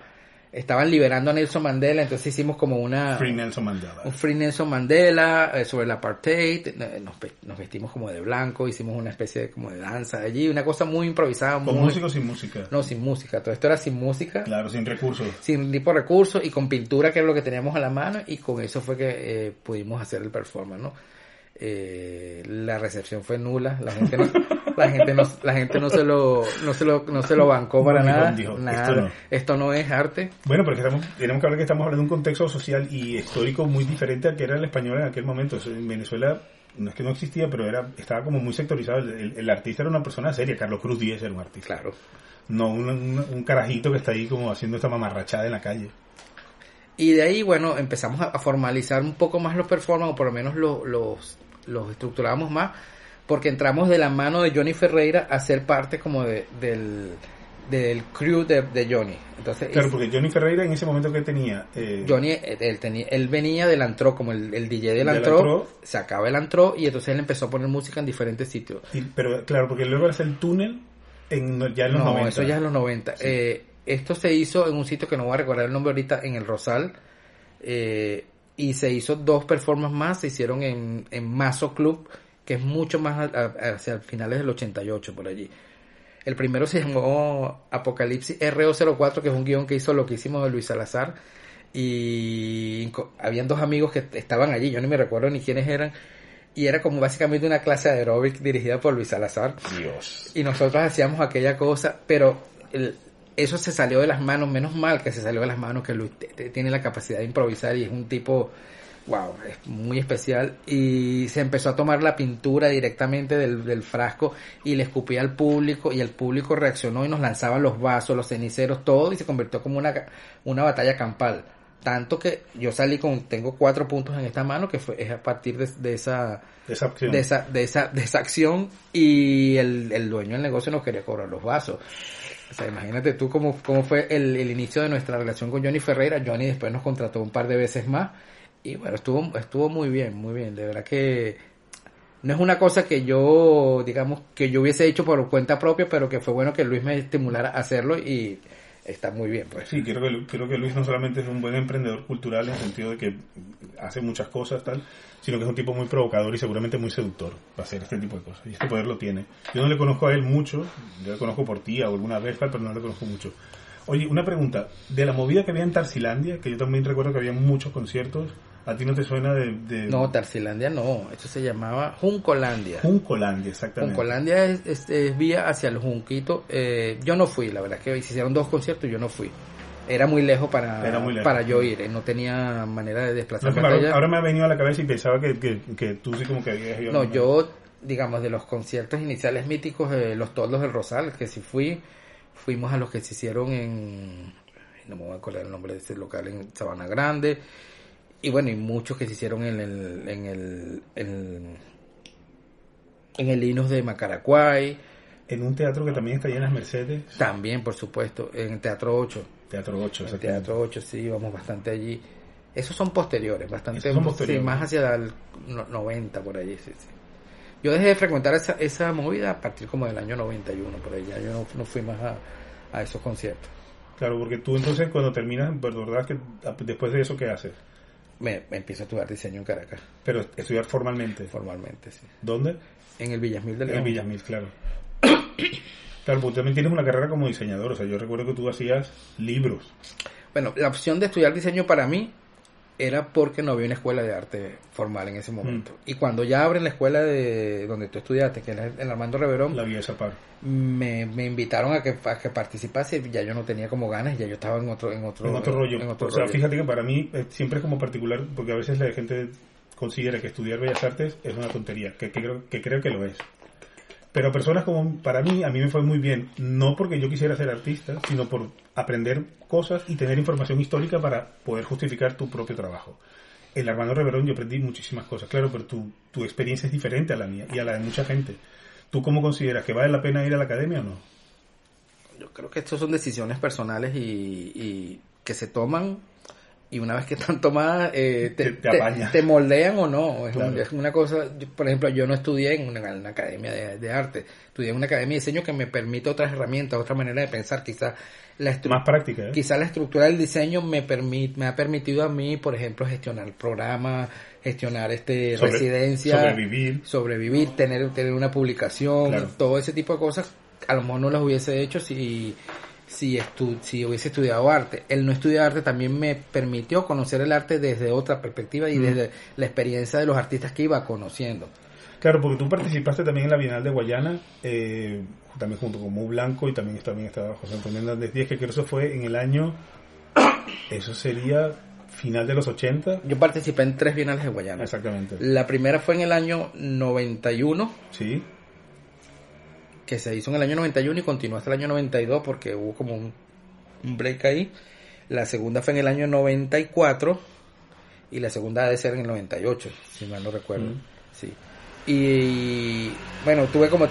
estaban liberando a Nelson Mandela, entonces hicimos como una... Free Nelson Mandela. Un Free Nelson Mandela eh, sobre el apartheid, eh, nos, ve- nos vestimos como de blanco, hicimos una especie de, como de danza allí, una cosa muy improvisada. ¿Con muy- música o sin música? No, sin música, todo esto era sin música, Claro, sin recursos. sin tipo de recursos y con pintura que era lo que teníamos a la mano y con eso fue que eh, pudimos hacer el performance, ¿no? Eh, la recepción fue nula, la gente no, la gente no, la gente no se lo, no se lo, no se lo bancó para nada, nada. esto no. esto no es arte, Bueno, porque estamos, tenemos que hablar que estamos hablando de un contexto social y histórico muy diferente al que era el español en aquel momento. En Venezuela no es que no existía, pero era estaba como muy sectorizado. El, el- el artista era una persona seria. Carlos Cruz Díez era un artista. claro. No un, un- un carajito que está ahí como haciendo esta mamarrachada en la calle. Y de ahí, bueno, empezamos a, formalizar un poco más los performances, o por lo menos lo- los, los estructuramos más, porque entramos de la mano de Johnny Ferreira a ser parte como de, del, del crew de, de Johnny. Entonces, Claro, porque Johnny Ferreira en ese momento que tenía... eh, Johnny, eh, él, tenía, él venía del antro, como el, el DJ del Del antro, antro. sacaba el antro y entonces él empezó a poner música en diferentes sitios. y- pero claro, porque luego hace el túnel en, ya en los no, 90. eso ya es los 90. Eh, esto se hizo en un sitio que no voy a recordar el nombre ahorita, en el Rosal. eh, y se hizo dos performances más, se hicieron en, en Mazo Club, que es mucho más a- a- hacia finales del 88 por allí. El primero se llamó Apocalipsis RO04, que es un guion que hizo loquísimo de Luis Salazar. Y habían dos amigos que estaban allí, yo ni me recuerdo ni quiénes eran. Y era como básicamente una clase de aeróbic dirigida por Luis Salazar Dios. y nosotros hacíamos aquella cosa, pero el- eso se salió de las manos, menos mal que se salió de las manos, que Luis tiene la capacidad de improvisar y es un tipo, wow, es muy especial. Y se empezó a tomar la pintura directamente del, del frasco y le escupía al público y el público reaccionó y nos lanzaban los vasos, los ceniceros, todo y se convirtió como una, una batalla campal. Tanto que yo salí con, tengo cuatro puntos en esta mano, que fue, es a partir de, de esa Esa de esa, de esa, de esa acción y el, el dueño del negocio nos quería cobrar los vasos. O sea, imagínate tú cómo, cómo fue el, el inicio de nuestra relación con Johnny Ferreira. Johnny después nos contrató un par de veces más y bueno, estuvo, estuvo muy bien, muy bien. De verdad que no es una cosa que yo, digamos, que yo hubiese hecho por cuenta propia, pero que fue bueno que Luis me estimulara a hacerlo y está muy bien, pues. Sí, creo que, creo que Luis no solamente es un buen emprendedor cultural en el sentido de que hace muchas cosas, tal, sino que es un tipo muy provocador y seguramente muy seductor para hacer este tipo de cosas. Y este poder lo tiene. Yo no le conozco a él mucho, yo le conozco por tía o alguna vez, pero no le conozco mucho. Oye, una pregunta. De la movida que había en Tarsilandia, que yo también recuerdo que había muchos conciertos, ¿a ti no te suena de...? de No, Tarsilandia no, esto se llamaba Juncolandia. Juncolandia, exactamente. Juncolandia es, es, es vía hacia el Junquito. Eh, yo no fui, la verdad es que se hicieron dos conciertos y yo no fui. Era muy lejos para, Era muy lejos. para yo ir, eh, no tenía manera de desplazarme ahora me ha venido a la cabeza y pensaba que, que, que tú sí como que habías ido. No, yo, digamos, de los conciertos iniciales míticos, eh, los Toldos del Rosal, que sí fui, fuimos a los que se hicieron en, no me voy a acordar el nombre de ese local, en Sabana Grande, y bueno, y muchos que se hicieron en el, en el, en, en el Linus de Macaracuay, En un teatro que también está ahí en las Mercedes, también, por supuesto, en Teatro 8, Teatro 8. en. Teatro 8, sí, íbamos bastante allí. Esos son posteriores, bastante son posteriores. sí, más hacia el no- 90 por allí, sí, sí. Yo dejé de frecuentar esa, esa movida a partir como del año 91, por ahí ya yo no, no fui más a, a esos conciertos. Claro, porque tú entonces cuando terminas, pues, ¿verdad que a- después de eso qué haces? Me, me empiezo a estudiar diseño en Caracas, Pero estudiar formalmente. formalmente, sí. ¿Dónde? En el Villasmil del En. Villamil, claro. <coughs> Claro, porque también tienes una carrera como diseñador. O sea, yo recuerdo que tú hacías libros. Bueno, la opción de estudiar diseño para mí era porque no había una escuela de arte formal en ese momento. Mm. Y cuando ya abren la escuela de donde tú estudiaste, que era el Armando Reverón, La vía esa par. me, me invitaron a que, a que participase ya yo no tenía como ganas, ya yo estaba en otro en otro, En otro rollo. en otro o sea, rollo. fíjate que para mí eh, siempre es como particular, porque a veces la gente considera que estudiar Bellas Artes es una tontería, que, que creo, que creo que lo es. Pero personas como para mí, a mí me fue muy bien, no porque yo quisiera ser artista, sino por aprender cosas y tener información histórica para poder justificar tu propio trabajo. El Armando Reverón yo aprendí muchísimas cosas, claro, pero tu, tu experiencia es diferente a la mía y a la de mucha gente. ¿Tú cómo consideras que vale la pena ir a la academia o no? Yo creo que estas son decisiones personales y que se toman y una vez que están tomadas, eh, te, Te- te te- apaña. te moldean o no. Es, un- es una cosa, yo, por ejemplo, yo no estudié en una, academia de, de arte, estudié en una academia de diseño que me permite otras herramientas, otra manera de pensar, quizás la Más práctica, ¿eh? Quizá la estructura del diseño me permite, me ha permitido a mí, por ejemplo, gestionar programas, gestionar este Sobre- residencia, sobrevivir. sobrevivir, tener, tener una publicación, Claro. todo ese tipo de cosas, a lo mejor no las hubiese hecho si, si, estu- si hubiese estudiado arte. El no estudiar arte también me permitió conocer el arte desde otra perspectiva y Mm. desde la experiencia de los artistas que iba conociendo. Claro, porque tú participaste también en la Bienal de Guayana, eh, también junto con Mu Blanco y también, también estaba José Antonio Hernández Díaz, que creo que eso fue en el año, <coughs> eso sería final de los 80. Yo participé en tres bienales de Guayana. Exactamente. La primera fue en el año 91, Sí, que se hizo en el año 91 y continuó hasta el año 92 porque hubo como un, un break ahí. La segunda fue en el año 94 y la segunda ha de ser en el 98, si mal no recuerdo. Mm. Sí. Y bueno, tuve como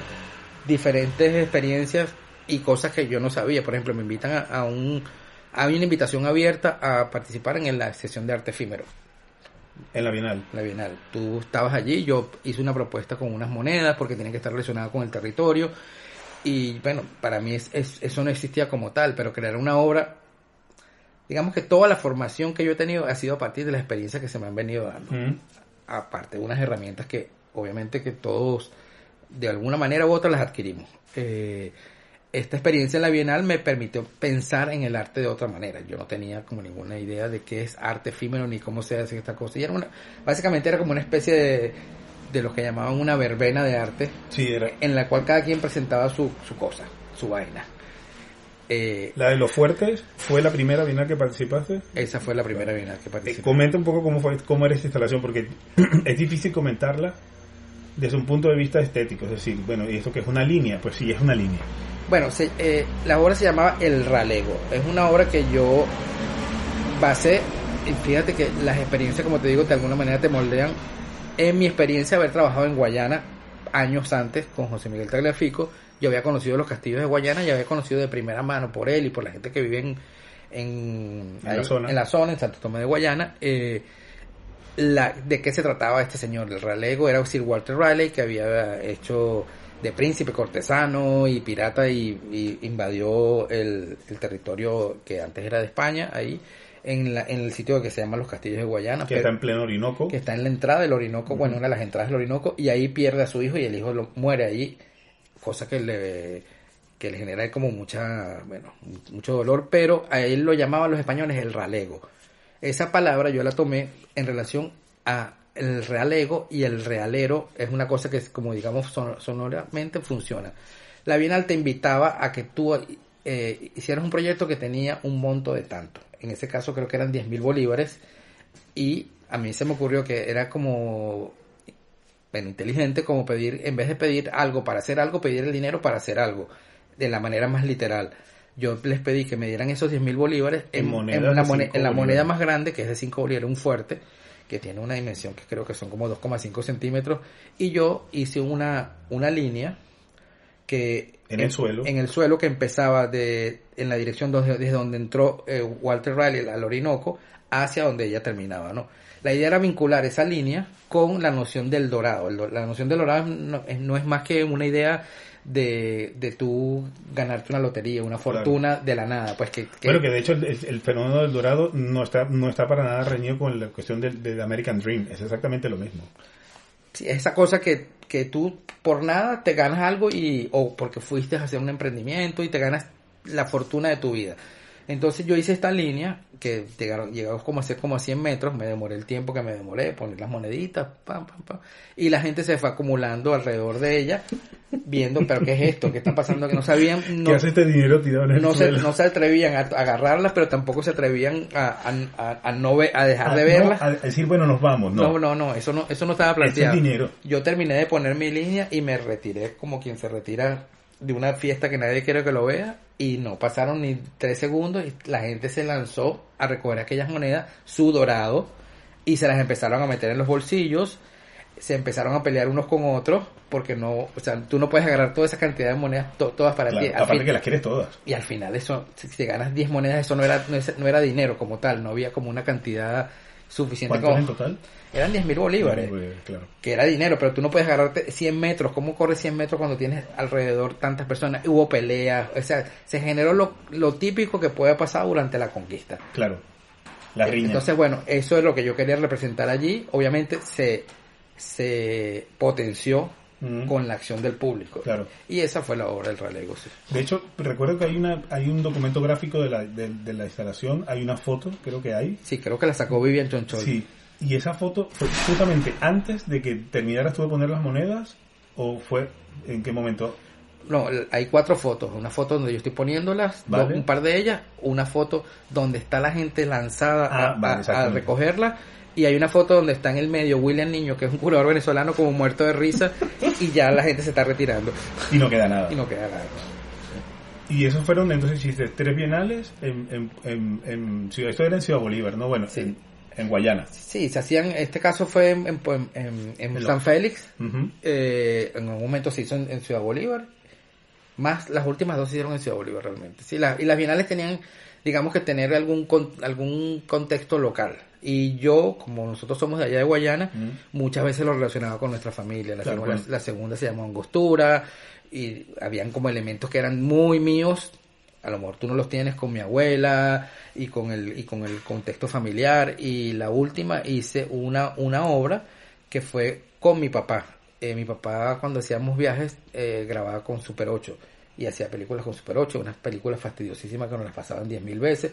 diferentes experiencias y cosas que yo no sabía. Por ejemplo, me invitan a, a un a una invitación abierta a participar en la sesión de arte efímero en la Bienal. la Bienal. Tú estabas allí, yo hice una propuesta con unas monedas porque tenía que estar relacionada con el territorio y bueno, para mí es, es- eso no existía como tal, pero crear una obra, digamos que toda la formación que yo he tenido ha sido a partir de las experiencias que se me han venido dando, Mm. aparte de unas herramientas que obviamente que todos de alguna manera u otra las adquirimos. Eh, esta experiencia en la Bienal me permitió pensar en el arte de otra manera. Yo no tenía como ninguna idea de qué es arte efímero ni cómo se hace esta cosa. Y era una, básicamente era como una especie de, de lo que llamaban una verbena de arte, Sí, era. en la cual cada quien presentaba su, su cosa, su vaina. Eh, La de los fuertes fue la primera Bienal que participaste. esa fue la primera Bienal que Eh, participé. comenta un poco cómo fue, cómo era esta instalación, porque <clears throat> es difícil comentarla desde un punto de vista estético. Es decir, bueno, ¿y eso que es una línea? Pues sí, es una línea. Bueno, se- eh, la obra se llamaba El Ralego. Es una obra que yo basé, y fíjate que las experiencias, como te digo, de alguna manera te moldean. En mi experiencia de haber trabajado en Guayana años antes con José Miguel Tagliafico, yo había conocido los castillos de Guayana y había conocido de primera mano por él y por la gente que vive en, en, En la zona. en la zona, en Santo Tomé de Guayana, eh, la, de qué se trataba este señor. El ralego era Sir Walter Raleigh, que había hecho de príncipe cortesano y pirata y, y invadió el, el territorio que antes era de España, ahí en, la, en el sitio que se llama los Castillos de Guayana. Que pero- está en pleno Orinoco. que está en la entrada del Orinoco, bueno, una de las entradas del Orinoco, y ahí pierde a su hijo y el hijo lo, muere ahí, cosa que le, que le genera como mucha, bueno, mucho dolor, pero a él lo llamaban los españoles el ralego. Esa palabra yo la tomé en relación a el realego y el realero es una cosa que como digamos son- sonoramente funciona. La Bienal te invitaba a que tú eh, hicieras un proyecto que tenía un monto de tanto. En ese caso creo que eran 10 mil bolívares y a mí se me ocurrió que era como bueno, inteligente como pedir, en vez de pedir algo para hacer algo, pedir el dinero para hacer algo, de la manera más literal. Yo les pedí que me dieran esos 10 mil bolívares En en, monedas en la moneda más grande, que es de 5 bolívares, un fuerte, que tiene una dimensión que creo que son como 2,5 centímetros, y yo hice una, una línea que En el suelo. en el suelo que empezaba de en la dirección donde, desde donde entró eh, Walter Riley al Orinoco hacia donde ella terminaba, ¿no? La idea era vincular esa línea con la noción del dorado. El la noción del dorado no es más que una idea de, de tú ganarte una lotería, una fortuna de la nada. Pues que, que- Bueno, que de hecho el, el fenómeno del dorado no está, no está para nada reñido con la cuestión del, del American Dream. Es exactamente lo mismo. Sí, esa cosa que, que tú por nada te ganas algo y o porque fuiste a hacer un emprendimiento y te ganas la fortuna de tu vida. Entonces yo hice esta línea que llegaron, llegamos como a ser como a 100 metros, me demoré el tiempo que me demoré, poner las moneditas, pam, pam, pam, y la gente se fue acumulando alrededor de ella, viendo, pero ¿qué es esto? ¿Qué está pasando? Que no sabían, <laughs> no, ¿Qué hace este dinero tirado en el no se, no se atrevían a agarrarlas, pero tampoco se atrevían a, a, no ve- a dejar Ah, de no, verlas. a decir, bueno, nos vamos. No, No, no, no, eso no, eso no estaba es planteado. dinero. Yo terminé de poner mi línea y me retiré como quien se retira de una fiesta que nadie quiere que lo vea y no pasaron ni tres segundos y la gente se lanzó a recoger aquellas monedas, su dorado, y se las empezaron a meter en los bolsillos. se empezaron a pelear unos con otros porque no, o sea, tú no puedes agarrar toda esa cantidad de monedas to- todas para Claro, ti. Aparte fin- que las quieres todas. y al final eso, si si te ganas 10 monedas, eso no era, no, es- no era dinero como tal, no había como una cantidad suficiente ¿Cuántos como... en total? Eran 10 mil bolívares, Pues, claro. que era dinero, pero tú no puedes agarrarte 100 metros. ¿Cómo corres 100 metros cuando tienes alrededor tantas personas? Hubo peleas, o sea, se generó lo, lo típico que puede pasar durante la conquista. Claro. La riña. Entonces, bueno, eso es lo que yo quería representar allí. Obviamente se, se potenció Mm. con la acción del público. Claro. Y esa fue la obra del Ralego. sí. De hecho, recuerdo que hay una hay un documento gráfico de la, de, de la instalación, hay una foto, creo que hay. Sí, creo que la sacó Vivian Chonchol. Sí. Y esa foto fue justamente antes de que terminaras tú de poner las monedas o fue en qué momento? No, hay cuatro fotos. Una foto donde yo estoy poniéndolas, Vale. dos- un par de ellas. Una foto donde está la gente lanzada a- Ah, vale, a, a exactamente. recogerla. Y hay una foto donde está en el medio William Niño, que es un curador venezolano como muerto de risa. y ya la gente se está retirando. Y no queda nada. Y no queda nada. Y esos fueron, entonces hiciste tres bienales en, en, en, en Ciudad, esto era en Ciudad Bolívar, ¿no? Bueno, Sí. en, en Guayana. Sí, se hacían, este caso fue en, en, en- en- San Félix. Ujú. Eh, en algún momento se hizo en, Ciudad Bolívar. Más las últimas dos se hicieron en Ciudad Bolívar realmente. Sí, la- y las bienales tenían, digamos que tener algún con- algún contexto local. Y yo, como nosotros somos de allá de Guayana, muchas veces lo relacionaba con nuestra familia. La, Claro, segunda, bueno. la segunda se llamó Angostura y habían como elementos que eran muy míos. A lo mejor tú no los tienes con mi abuela y con el, y con el contexto familiar. Y la última hice una, una obra que fue con mi papá. Eh, mi papá cuando hacíamos viajes eh, grababa con Super 8 y hacía películas con Super 8, unas películas fastidiosísimas que nos las pasaban 10.000 veces,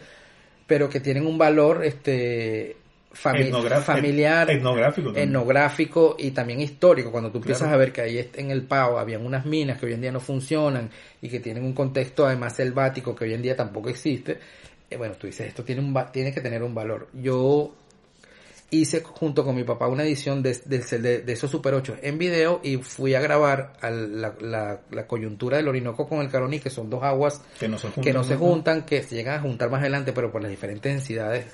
pero que tienen un valor este fami- Etnogra- familiar, etnográfico también. etnográfico y también histórico. Cuando tú empiezas Claro. a ver que ahí en el Pau habían unas minas que hoy en día no funcionan y que tienen un contexto además selvático que hoy en día tampoco existe, eh, bueno, tú dices, esto tiene, un va- tiene que tener un valor. Yo hice junto con mi papá una edición de, de, de- de esos Super 8 en video y fui a grabar a la, la- la coyuntura del Orinoco con el Caroní, que son dos aguas Que no se juntan. que no se ¿no? juntan, que se llegan a juntar más adelante, pero por las diferentes densidades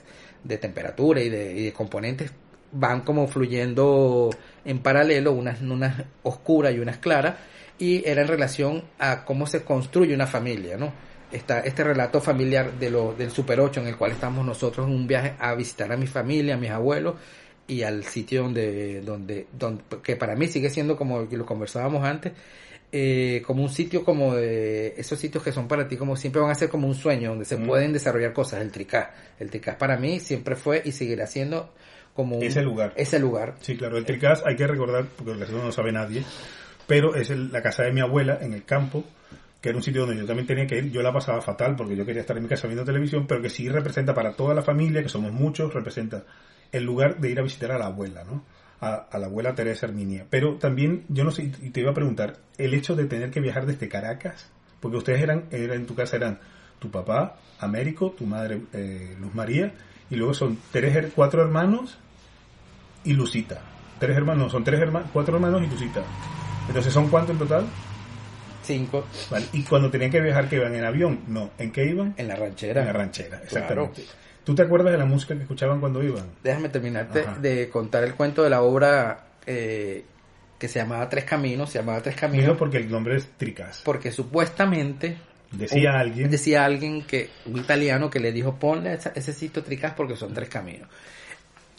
de temperatura y de, y de componentes van como fluyendo en paralelo, unas, unas oscuras y unas claras, y era en relación a cómo se construye una familia, ¿no? Está este relato familiar de lo, del Super 8 en el cual estamos nosotros en un viaje a visitar a mi familia, a mis abuelos y al sitio donde, donde, donde que para mí sigue siendo como lo conversábamos antes, eh, como un sitio como de esos sitios que son para ti como siempre van a ser como un sueño donde se Mm. pueden desarrollar cosas el tricás el tricás para mí siempre fue y seguirá siendo como un- Ese lugar. ese lugar Sí, claro, el Tricás hay que recordar, porque eso no lo sabe nadie, pero es el- la casa de mi abuela en el campo, que era un sitio donde yo también tenía que ir. Yo la pasaba fatal porque yo quería estar en mi casa viendo televisión, pero que sí representa para toda la familia, que somos muchos, representa el lugar de ir a visitar a la abuela, ¿no? A, a la abuela Teresa Herminia. Pero también, yo no sé, y te iba a preguntar, el hecho de tener que viajar desde Caracas, porque ustedes eran, eran en tu casa eran tu papá, Américo, tu madre, eh, Luz María, y luego son tres, cuatro hermanos y Lucita. Tres hermanos, son tres hermanos, cuatro hermanos y Lucita. Entonces, ¿son cuántos en total? Cinco Vale. Y cuando tenían que viajar, que iban en avión, no. ¿En qué iban? en la ranchera En la ranchera, exactamente. Claro. ¿Tú te acuerdas de la música que escuchaban cuando iban? déjame terminarte Ajá. de contar el cuento de la obra eh, que se llamaba Tres Caminos se llamaba Tres Caminos porque el nombre es Tricas. porque supuestamente Decía un- alguien. decía alguien que un italiano que le dijo ponle esa- ese sitio Tricas porque son tres caminos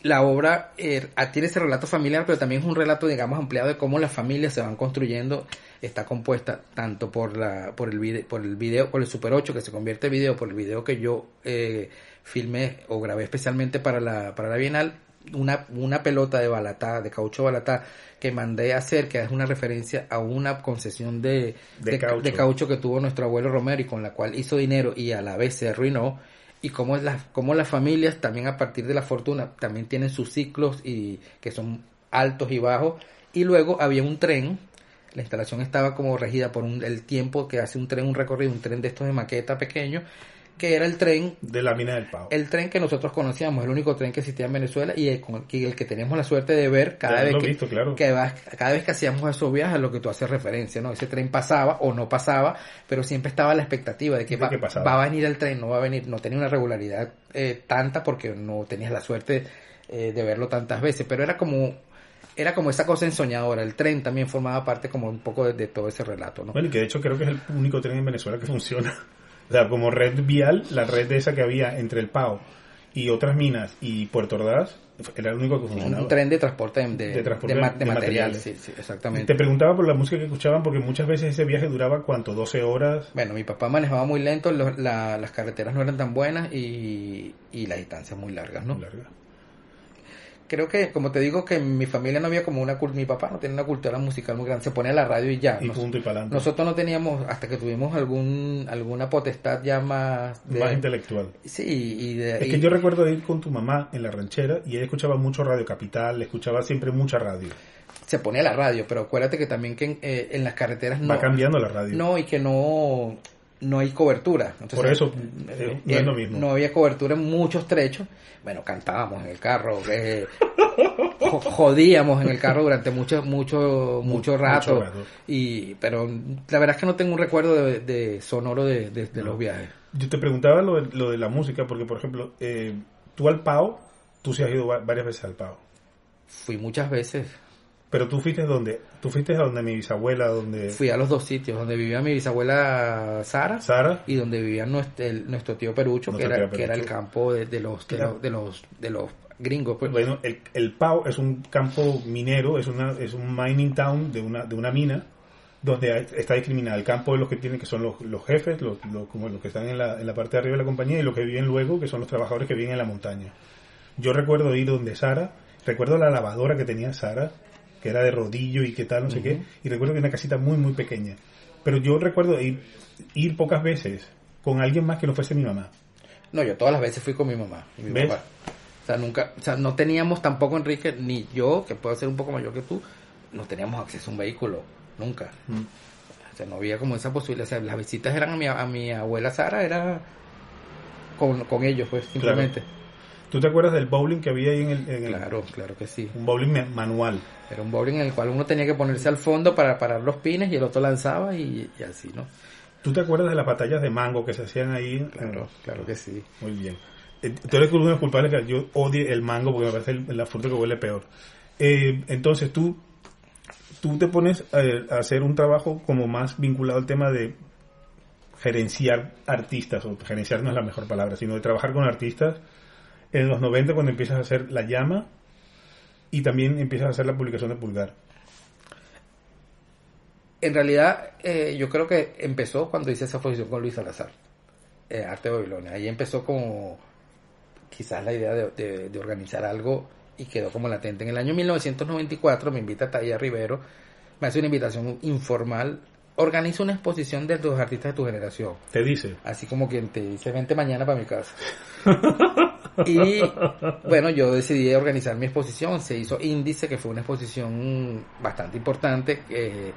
la obra eh, tiene ese relato familiar, pero también es un relato, digamos, ampliado de cómo las familias se van construyendo. Está compuesta tanto por la por el video, por el video, por el Super 8 que se convierte en video, por el video que yo eh, filmé o grabé especialmente para la para la Bienal, una una pelota de balatá, de caucho balatá que mandé a hacer, que es una referencia a una concesión de, De de, caucho. de caucho que tuvo nuestro abuelo Romero y con la cual hizo dinero y a la vez se arruinó y cómo, es la, cómo las familias también a partir de la fortuna también tienen sus ciclos y que son altos y bajos. Y luego había un tren la instalación estaba como regida por un, el tiempo que hace un tren un recorrido un tren de estos de maqueta pequeño que era el tren De la mina del Pau. el tren que nosotros conocíamos el único tren que existía en Venezuela y el, y el que tenemos la suerte de ver cada vez que, visto, claro. que va- cada vez que hacíamos esos viajes a lo que tú haces referencia, ¿no? Ese tren pasaba o no pasaba, pero siempre estaba la expectativa de que, va, que va a venir el tren, no va a venir, no tenía una regularidad eh, tanta porque no tenías la suerte eh, de verlo tantas veces, pero era como era como esa cosa ensoñadora. El tren también formaba parte como un poco de, de todo ese relato, ¿no? Bueno, y que de hecho creo que es el único tren en Venezuela que funciona. O sea, como red vial, la red de esa que había entre el Pau y otras minas y Puerto Ordaz, era el único que funcionaba. un tren de transporte de, de, transporte de ma- de de material, materiales. sí, sí, exactamente. Te preguntaba por la música que escuchaban porque muchas veces ese viaje duraba cuánto, 12 horas. Bueno, mi papá manejaba muy lento, lo- la- las carreteras no eran tan buenas y, y las distancias muy largas, ¿no? Larga. Creo que, como te digo, que en mi familia no había como una cultura, mi papá no tenía una cultura musical muy grande, se ponía la radio y ya. Y Nos- punto y para adelante. nosotros no teníamos, hasta que tuvimos algún alguna potestad ya más... de- Más intelectual. Sí, y de... Es y- que yo recuerdo ir con tu mamá en la ranchera y ella escuchaba mucho Radio Capital, escuchaba siempre mucha radio. se ponía la radio, pero acuérdate que también que en, eh, en las carreteras no... Va cambiando la radio. No, y que no, no hay cobertura. Entonces, Por eso, eh, no es lo mismo. No había cobertura en muchos trechos. Bueno, cantábamos en el carro, eh, <laughs> jo- jodíamos en el carro durante mucho, mucho, mucho rato. rato. Y, pero la verdad es que no tengo un recuerdo de, de sonoro de, de- de los viajes. Yo te preguntaba lo de, lo de la música porque, por ejemplo, eh, tú al PAO, tú sí has ido va- varias veces al PAO. Fui muchas veces. Pero tú fuiste donde, tú fuiste a donde mi bisabuela, donde Fui a los dos sitios, donde vivía mi bisabuela Sara. Sara, y donde vivía nuestro, el- nuestro tío Perucho, que era, tío que era el campo de, de los, de, los, de los de los gringos. Pues. bueno, el, el PAO es un campo minero, es una, es un mining town de una, de una mina donde está discriminada el campo de los que tienen que son los, los jefes, los, los- como los que están en la, en la parte de arriba de la compañía y los que viven luego, que son los trabajadores que viven en la montaña. Yo recuerdo ir donde Sara, recuerdo la lavadora que tenía Sara, que era de rodillo y que tal, no sé qué, y recuerdo que era una casita muy, muy pequeña. Pero yo recuerdo ir, ir pocas veces con alguien más que no fuese mi mamá. No, yo todas las veces fui con mi mamá y mi ¿Ves? papá. O sea, nunca, o sea, no teníamos tampoco Enrique, ni yo, que puedo ser un poco mayor que tú, no teníamos acceso a un vehículo, nunca. O sea, no había como esa posibilidad. O sea, las visitas eran a mi, a mi abuela Sara, era con, con ellos, pues, simplemente. ¿Tú te acuerdas del bowling que había ahí en el... en el- Claro, claro que sí. un bowling ma- manual. Era un bowling en el cual uno tenía que ponerse al fondo para parar los pines y el otro lanzaba y, y así, ¿no? ¿Tú te acuerdas de las batallas de mango que se hacían ahí? Claro, claro que sí. Muy bien. Eh, Tú eres uno de los culpables que yo odie el mango porque me parece la fruta que huele peor. Eh, entonces tú, tú te pones eh, a hacer un trabajo como más vinculado al tema de gerenciar artistas, o gerenciar no es la mejor palabra, sino de trabajar con artistas en los 90 cuando empiezas a hacer La Llama y también empiezas a hacer la publicación de Pulgar. En realidad, eh, yo creo que empezó cuando hice esa exposición con Luis Salazar, eh, Arte de Babilonia. Ahí empezó como quizás la idea de, de- de organizar algo y quedó como latente. En el año 1994 me invita Taya Rivero, me hace una invitación informal, organiza una exposición de los artistas de tu generación. Te dice, Así como quien te dice, vente mañana para mi casa. <laughs> y bueno, yo decidí organizar mi exposición. Se hizo Índice, que fue una exposición bastante importante. que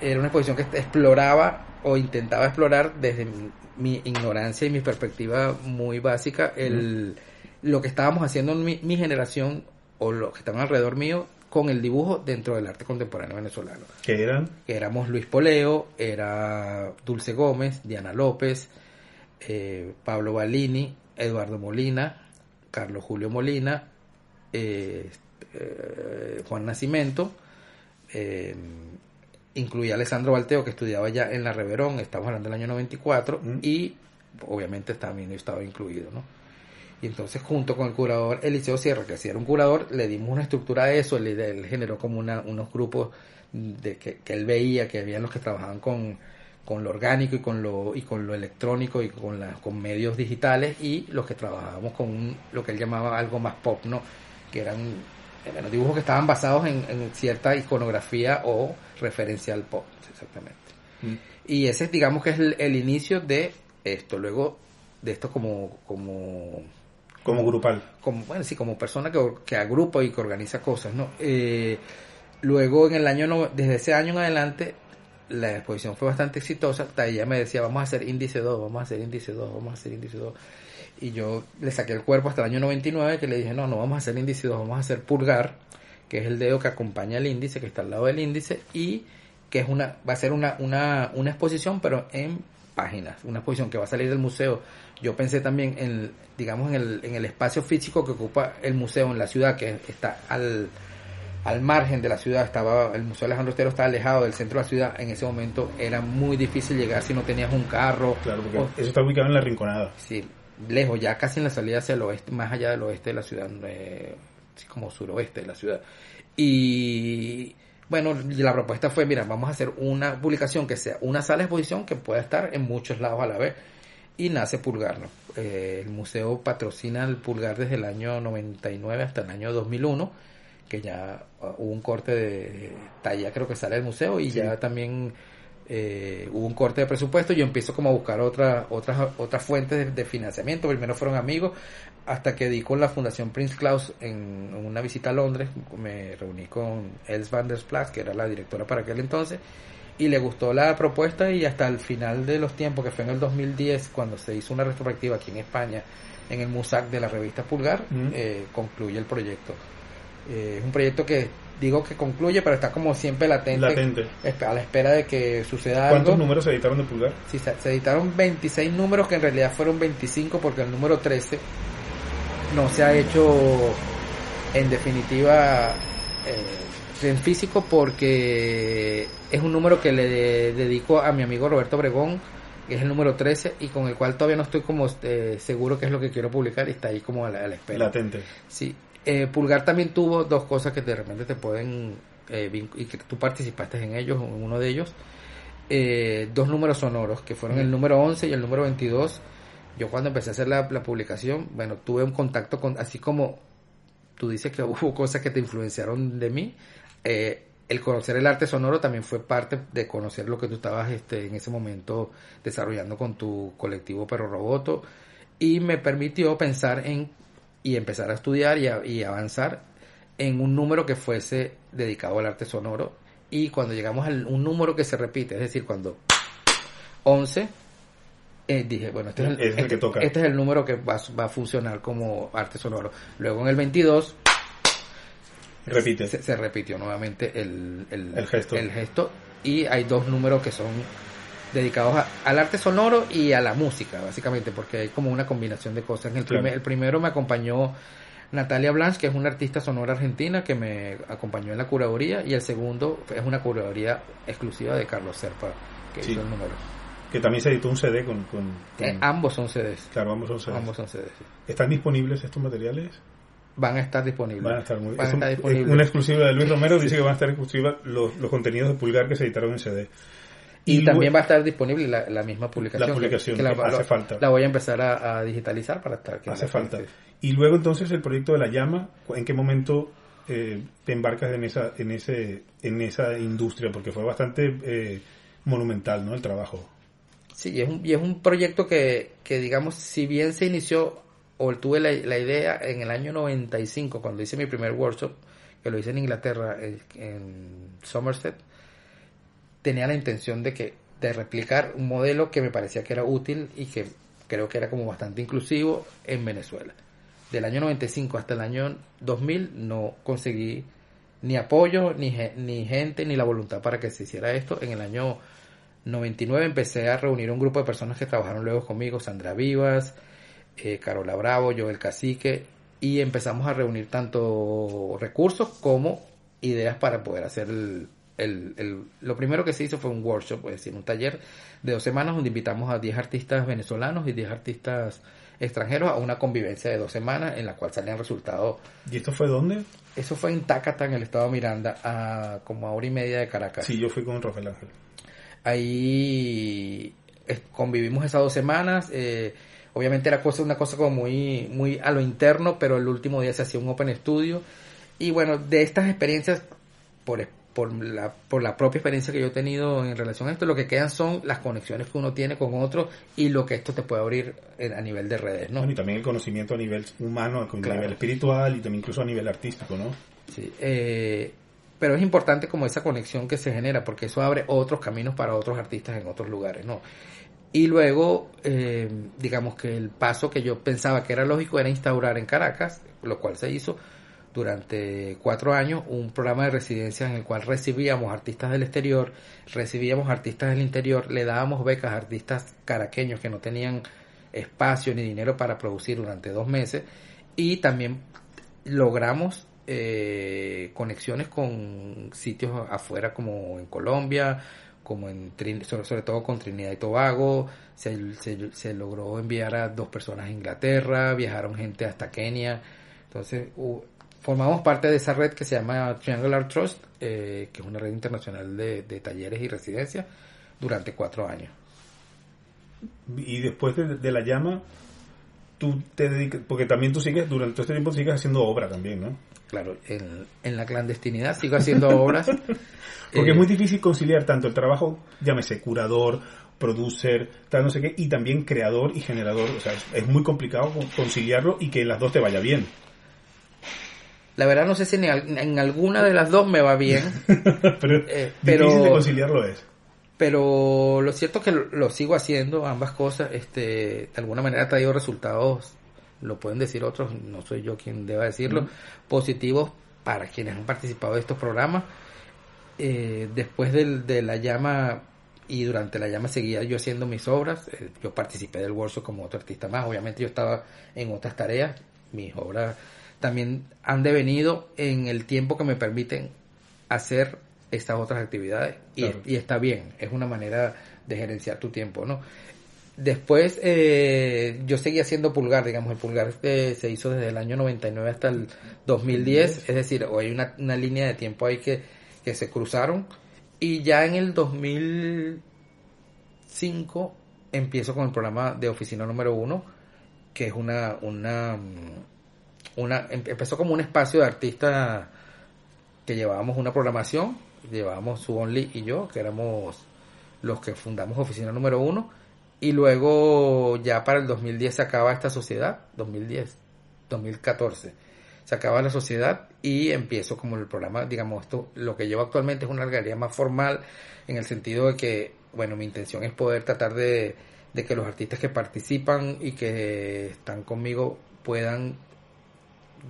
era una exposición que exploraba o intentaba explorar desde mi, mi ignorancia y mi perspectiva muy básica el, lo que estábamos haciendo en mi, mi generación o los que estaban alrededor mío con el dibujo dentro del arte contemporáneo venezolano que eran éramos Luis Poleo, era Dulce Gómez, Diana López, eh, Pablo Balini, Eduardo Molina, Carlos Julio Molina, eh, eh, Juan Nacimiento, eh, incluía a Alessandro Balteo que estudiaba ya en la Reverón, estamos hablando del año 94, Mm. y obviamente también estaba incluido, ¿no? Y entonces junto con el curador Eliseo Sierra, que sí era un curador, le dimos una estructura a eso, él, él generó como una, unos grupos de que, que él veía, que habían los que trabajaban con, con lo orgánico y con lo, y con lo electrónico y con, la, con medios digitales y los que trabajábamos con un- lo que él llamaba algo más pop, ¿no? Que eran bueno, dibujos que estaban basados en, en cierta iconografía o referencial pop, exactamente. Y ese, digamos que es el, el inicio de esto. Luego de esto como, como como grupal. como, bueno, sí, como persona que, que agrupa y que organiza cosas, ¿no? Eh, luego en el año, no- desde ese año en adelante, la exposición fue bastante exitosa, hasta ella me decía, vamos a hacer índice 2, vamos a hacer índice 2, vamos a hacer índice 2. Y yo le saqué el cuerpo hasta el año 99, que le dije, no, no vamos a hacer índice 2, vamos a hacer pulgar, que es el dedo que acompaña el índice, que está al lado del índice, y que es una, va a ser una, una, una exposición, pero en páginas, una exposición que va a salir del museo. Yo pensé también en, digamos, en el, en el espacio físico que ocupa el museo en la ciudad, que está al, al margen de la ciudad, estaba el Museo Alejandro Otero estaba alejado del centro de la ciudad, en ese momento era muy difícil llegar si no tenías un carro. Claro, porque eso está ubicado en la Rinconada. Sí, lejos, ya casi en la salida hacia el oeste, más allá del oeste de la ciudad, eh, como suroeste de la ciudad. Y bueno, la propuesta fue, mira, vamos a hacer una publicación que sea una sala de exposición que pueda estar en muchos lados a la vez. Y nace Pulgar. Eh, el museo patrocina el Pulgar desde el año 99 hasta el año 2001 que ya uh, hubo un corte de talla, creo que sale del museo, y ya también eh, hubo un corte de presupuesto. Yo empiezo como a buscar otra, otras, otras fuentes de, financiamiento. Primero fueron amigos, hasta que di con la Fundación Prince Claus en, una visita a Londres. Me reuní con Els van der Plas, que era la directora para aquel entonces, y le gustó la propuesta. Y hasta el final de los tiempos, que fue en el 2010, cuando se hizo una retrospectiva aquí en España, en el MUSAC de la revista Pulgar, eh, concluye el proyecto. Eh, es un proyecto que digo que concluye, pero está como siempre latente, a la espera de que suceda algo. ¿Cuántos números se editaron de Pulgar? Sí, se, editaron 26 números, que en realidad fueron 25 porque el número 13 no se ha hecho en definitiva eh, en físico porque es un número que le dedico a mi amigo Roberto Obregón que es el número 13 y con el cual todavía no estoy como eh, seguro que es lo que quiero publicar y está ahí como a la, a la espera. Latente. Sí, eh, Pulgar también tuvo dos cosas que de repente te pueden, eh, y que tú participaste en ellos, en uno de ellos, eh, dos números sonoros, que fueron el número 11 y el número 22. Yo cuando empecé a hacer la, publicación, bueno, tuve un contacto con, así como tú dices que <laughs> hubo cosas que te influenciaron de mí, el conocer el arte sonoro también fue parte de conocer lo que tú estabas este, en ese momento desarrollando con tu colectivo Perro Roboto y me permitió pensar en y empezar a estudiar y, avanzar en un número que fuese dedicado al arte sonoro. Y cuando llegamos a un número que se repite, es decir, cuando 11, eh, dije, bueno, este es, el, este, este es el número que va, va, a funcionar como arte sonoro. Luego en el 22, Repite. Se, repitió nuevamente el, el, gesto. el gesto. Y hay dos números que son dedicados al arte sonoro y a la música, básicamente, porque hay como una combinación de cosas. El, primer, el primero me acompañó Natalia Blanche, que es una artista sonora argentina que me acompañó en la curaduría, y el segundo es una curaduría exclusiva de Carlos Serpa, que hizo el número. Que también se editó un CD con... Eh, ambos son CDs. Claro, ambos son CDs. Ambos son CDs ¿Están disponibles estos materiales? Van a estar disponibles. Van a estar, muy, disponibles. Una exclusiva de Luis Romero dice que van a estar exclusivas los, los contenidos de Pulgar que se editaron en CD. Y, también va a estar disponible la, misma publicación. La publicación, que, la, hace falta. La voy a empezar a, digitalizar para estar. hace falta. Y luego entonces el proyecto de la llama, ¿en qué momento eh, te embarcas en esa, en, ese, en esa industria? Porque fue bastante eh, monumental, ¿no? El trabajo. Sí, y es un, y es un proyecto que, que, digamos, si bien se inició, o tuve la, idea en el año 95, cuando hice mi primer workshop, que lo hice en Inglaterra, en Somerset, tenía la intención de que de replicar un modelo que me parecía que era útil y que creo que era como bastante inclusivo en Venezuela. Del año 95 hasta el año 2000 no conseguí ni apoyo, ni, ni gente, ni la voluntad para que se hiciera esto. En el año 99 empecé a reunir un grupo de personas que trabajaron luego conmigo, Sandra Vivas, eh, Carola Bravo, Joel Cacique, y empezamos a reunir tanto recursos como ideas para poder hacer el, el, lo primero que se hizo fue un workshop, es decir, un taller de dos semanas donde invitamos a 10 artistas venezolanos y 10 artistas extranjeros a una convivencia de dos semanas en la cual salían resultados. ¿Y esto fue dónde? Eso fue en Tácata, en el estado de Miranda, a como a hora y media de Caracas. Sí, yo fui con Rafael Ángel. Ahí convivimos esas dos semanas. Eh, obviamente era cosa, una cosa como muy, muy a lo interno, pero el último día se hacía un Open Studio. Y bueno, de estas experiencias, por por la, por la propia experiencia que yo he tenido en relación a esto, lo que quedan son las conexiones que uno tiene con otros y lo que esto te puede abrir a nivel de redes, ¿no? y también el conocimiento a nivel humano, a nivel espiritual y también incluso a nivel artístico, ¿no? Sí, eh, pero es importante como esa conexión que se genera porque eso abre otros caminos para otros artistas en otros lugares, ¿no? Y luego, eh, digamos que el paso que yo pensaba que era lógico era instaurar en Caracas, lo cual se hizo, durante cuatro años un programa de residencia en el cual recibíamos artistas del exterior, recibíamos artistas del interior, le dábamos becas a artistas caraqueños que no tenían espacio ni dinero para producir durante dos meses y también logramos eh, conexiones con sitios afuera como en Colombia, como en sobre, todo con Trinidad y Tobago, se, se, logró enviar a dos personas a Inglaterra, viajaron gente hasta Kenia, entonces formamos parte de esa red que se llama Triangular Trust, eh, que es una red internacional de, talleres y residencias durante cuatro años. Y después de, la llama, tú te dedicas, porque también tú sigues, durante todo este tiempo sigues haciendo obra también, ¿no? Claro, en, en la clandestinidad sigo haciendo <laughs> obras. Porque es muy difícil conciliar tanto el trabajo, llámese curador, producer, tal, no sé qué, y también creador y generador. O sea, es, muy complicado conciliarlo y que las dos te vaya bien. La verdad no sé si en, alguna de las dos me va bien. <laughs> pero, eh, difícil de conciliarlo es. Pero lo cierto es que lo, sigo haciendo, ambas cosas. Este, de alguna manera ha traído resultados, lo pueden decir otros, no soy yo quien deba decirlo, positivos para quienes han participado de estos programas. Eh, después de la llama y durante la llama seguía yo haciendo mis obras. Eh, yo participé del workshop como otro artista más. Obviamente yo estaba en otras tareas. Mis obras también han devenido en el tiempo que me permiten hacer estas otras actividades y, está bien. Es una manera de gerenciar tu tiempo, ¿no? Después eh, yo seguí haciendo pulgar, digamos, el pulgar se hizo desde el año 99 hasta el 2010, es decir, hay una, una línea de tiempo ahí que que se cruzaron y ya en el 2005 empiezo con el programa de oficina número uno, que es una, una, una, em, empezó como un espacio de artistas que llevábamos una programación, llevábamos su Only y yo, que éramos los que fundamos oficina número uno, y luego ya para el 2010 se acaba esta sociedad, 2010, 2014 se acaba la sociedad y empiezo como el programa, digamos, esto, lo que llevo actualmente es una galería más formal en el sentido de que, bueno, mi intención es poder tratar de, que los artistas que participan y que están conmigo puedan